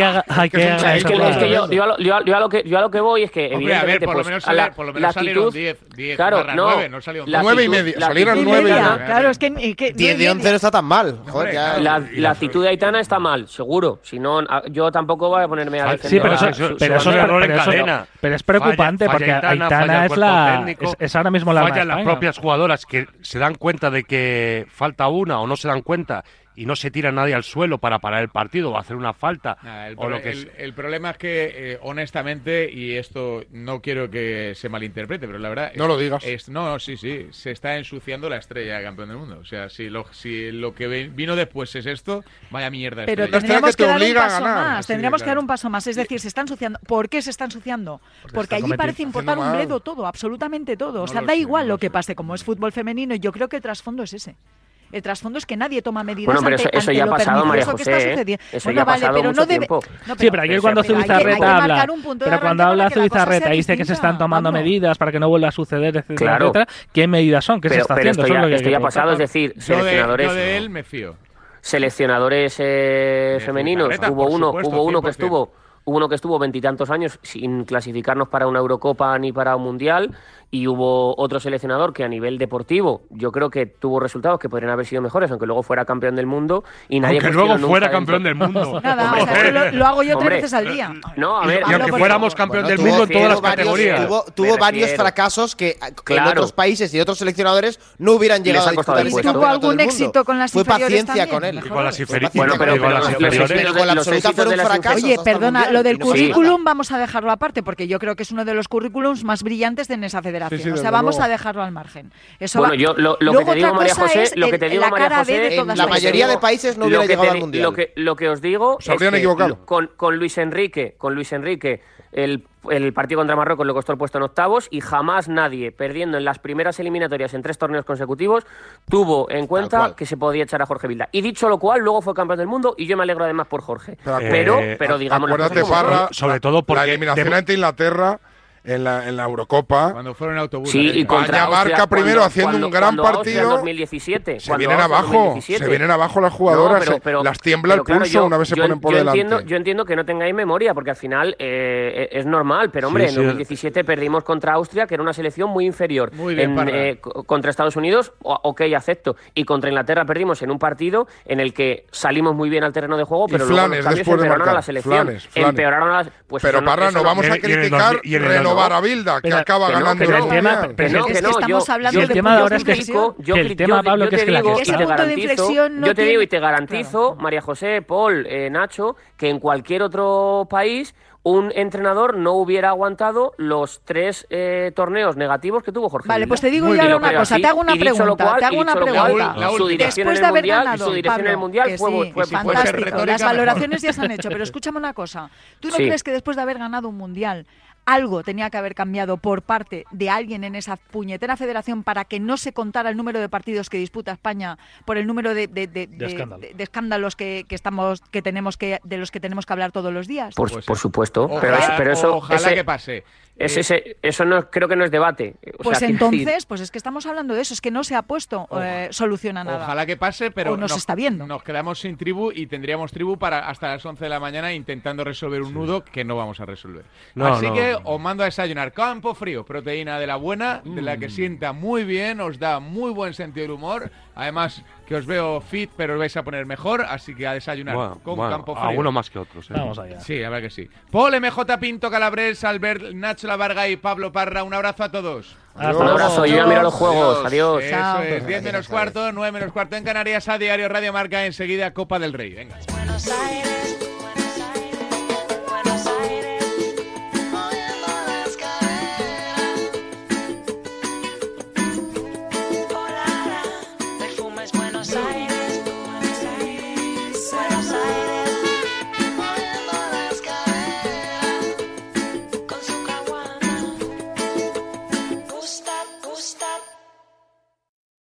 es que yo, yo, a lo, yo, a lo que, yo a lo que voy es que,
Hombre, por, lo menos salieron
claro, no,
salieron
y
Claro, es que,
de 11 no está tan mal.
La, actitud de Aitana está mal, seguro. Si no, yo tampoco voy a ponerme a defender.
Sí, pero
en.
Pero es preocupante porque
Aitana,
es, la, es, ahora mismo la
las propias jugadoras que se dan cuenta de que falta una o no se dan cuenta y no se tira nadie al suelo para parar el partido o hacer una falta.
El,
o lo que
el, el, problema es que, eh, honestamente, y esto no quiero que se malinterprete, pero la verdad.
No
es,
lo digas.
No, sí, sí. Se está ensuciando la estrella de campeón del mundo. O sea, si lo, si lo que vino después es esto, vaya mierda.
Pero tendríamos
que,
dar un paso más. Tendríamos que dar un paso más. Es decir, se está ensuciando. ¿Por qué se está ensuciando? Porque,
Porque
allí parece importar un bledo todo, absolutamente todo. O sea, da igual lo que pase. Como es fútbol femenino, yo creo que el trasfondo es ese. El trasfondo es que nadie toma medidas.
Bueno, pero
ante,
eso, ya ha pasado, María José. Eso ya ha pasado
pero no debe... No, pero,
sí, pero ayer cuando Zubizarreta habla, pero cuando habla Zubizarreta y dice que se están tomando medidas para que no vuelva a suceder, etcétera,
claro.
etcétera, ¿qué medidas son? ¿Qué se está haciendo?
Esto ya,
lo
ha pasado, es decir, seleccionadores. Seleccionadores femeninos. Hubo uno, hubo uno que estuvo. Hubo uno que estuvo veintitantos años sin clasificarnos para una Eurocopa ni para un Mundial y hubo otro seleccionador que a nivel deportivo yo creo que tuvo resultados que podrían haber sido mejores, aunque luego fuera campeón del mundo y nadie...
Aunque luego fuera campeón del mundo.
Nada, o sea, lo, lo, hago yo
Hombre.
tres veces al día.
No, a ver,
y aunque fuéramos campeón
bueno,
del mundo en todas las
varios,
categorías.
Tuvo, tuvo varios fracasos que ah,
claro.
en otros países y otros seleccionadores no hubieran llegado
Les
a disputar.
¿Tuvo algún éxito con las
Fue paciencia
también,
con él.
Y con las
inferiores.
Bueno, pero,
con
la absoluta.
Oye, perdona, lo del currículum vamos a dejarlo aparte porque yo creo que es uno de los currículums más brillantes de esa federación o sea, vamos a dejarlo al margen.
Bueno, yo lo, que te digo, María José, lo que te digo,
la
María José,
en la mayoría de países no hubiera llegado
te,
al mundial.
Lo que, lo que os digo
se habrían equivocado.
Con, Luis Enrique, con Luis Enrique, el el partido contra Marruecos le costó el puesto en octavos y jamás nadie, perdiendo en las primeras eliminatorias en tres torneos consecutivos, tuvo en cuenta que se podía echar a Jorge Vilda. Y dicho lo cual, luego fue campeón del mundo y yo me alegro además por Jorge.
Pero,
pero,
eh,
pero digamos...
Acuérdate, Parra,
sobre todo por
la eliminación ante Inglaterra en la, en la Eurocopa.
Cuando fueron autobús.
Sí, ¿eh?
y
contra
ah, marca primero haciendo un gran partido.
2017,
se vienen abajo, se vienen abajo las jugadoras,
pero,
las tiembla
pero,
el pulso una vez se ponen por
yo
delante.
Yo entiendo que no tengáis memoria, porque al final eh, eh es normal, pero hombre,
sí,
en 2017 es... perdimos contra Austria, que era una selección muy inferior.
Muy bien,
en, eh, contra Estados Unidos, ok, acepto. Y contra Inglaterra perdimos en un partido en el que salimos muy bien al terreno de juego, pero y luego
flanes,
los cambios empeoraron a la selección.
Flanes.
Empeoraron a la, pues
pero Parra, no vamos a criticar Barabilda, que acaba ganando.
Pero
el
tema, pero, es
que
estamos
yo,
hablando de
ahora es que,
yo,
tema, es
punto de inflexión
Yo te digo y te garantizo. María José, Paul, eh, Nacho, que en cualquier otro país un entrenador no hubiera aguantado los tres eh, torneos negativos que tuvo Jorge.
Vale, pues te digo
Muy
yo ahora una cosa, te hago una pregunta, te hago una pregunta.
Su dirección
Después de haber
mundial,
ganado,
su dirección en el mundial fue,
fantástico.
Pues
las valoraciones ya se han hecho, pero escúchame una cosa. ¿Tú no crees que después de haber ganado un mundial algo tenía que haber cambiado por parte de alguien en esa puñetera federación para que no se contara el número de partidos que disputa España por el número de,
escándalos
que, estamos que tenemos que de los que tenemos que hablar todos los días.
Por,
pues
supuesto,
ojalá,
pero, eso, pero eso
que pase.
Es
eh,
ese, eso no, creo que no es debate.
Pues entonces, pues es que estamos hablando de eso, es que no se ha puesto eh, solución a nada.
Ojalá que pase, pero
o nos, está viendo.
Nos quedamos sin tribu y tendríamos tribu para hasta las 11 de la mañana intentando resolver un nudo que no vamos a resolver.
No,
Así que os mando a desayunar campo frío, proteína de la buena, de la que mm. sienta muy bien, os da muy buen sentido del humor. Además, que os veo fit, pero os vais a poner mejor, así que a desayunar
bueno,
con
bueno,
campo frío.
Algunos más que otros. ¿eh?
Vamos allá.
Sí, a ver que sí. Paul MJ Pinto Calabres, Albert Nacho La Varga y Pablo Parra, un abrazo a todos.
Adiós. Un abrazo, yo ya miro los juegos. Adiós.
Eso es, 10 menos cuarto, 9 menos cuarto en Canarias, a diario Radio Marca, enseguida Copa del Rey. Venga.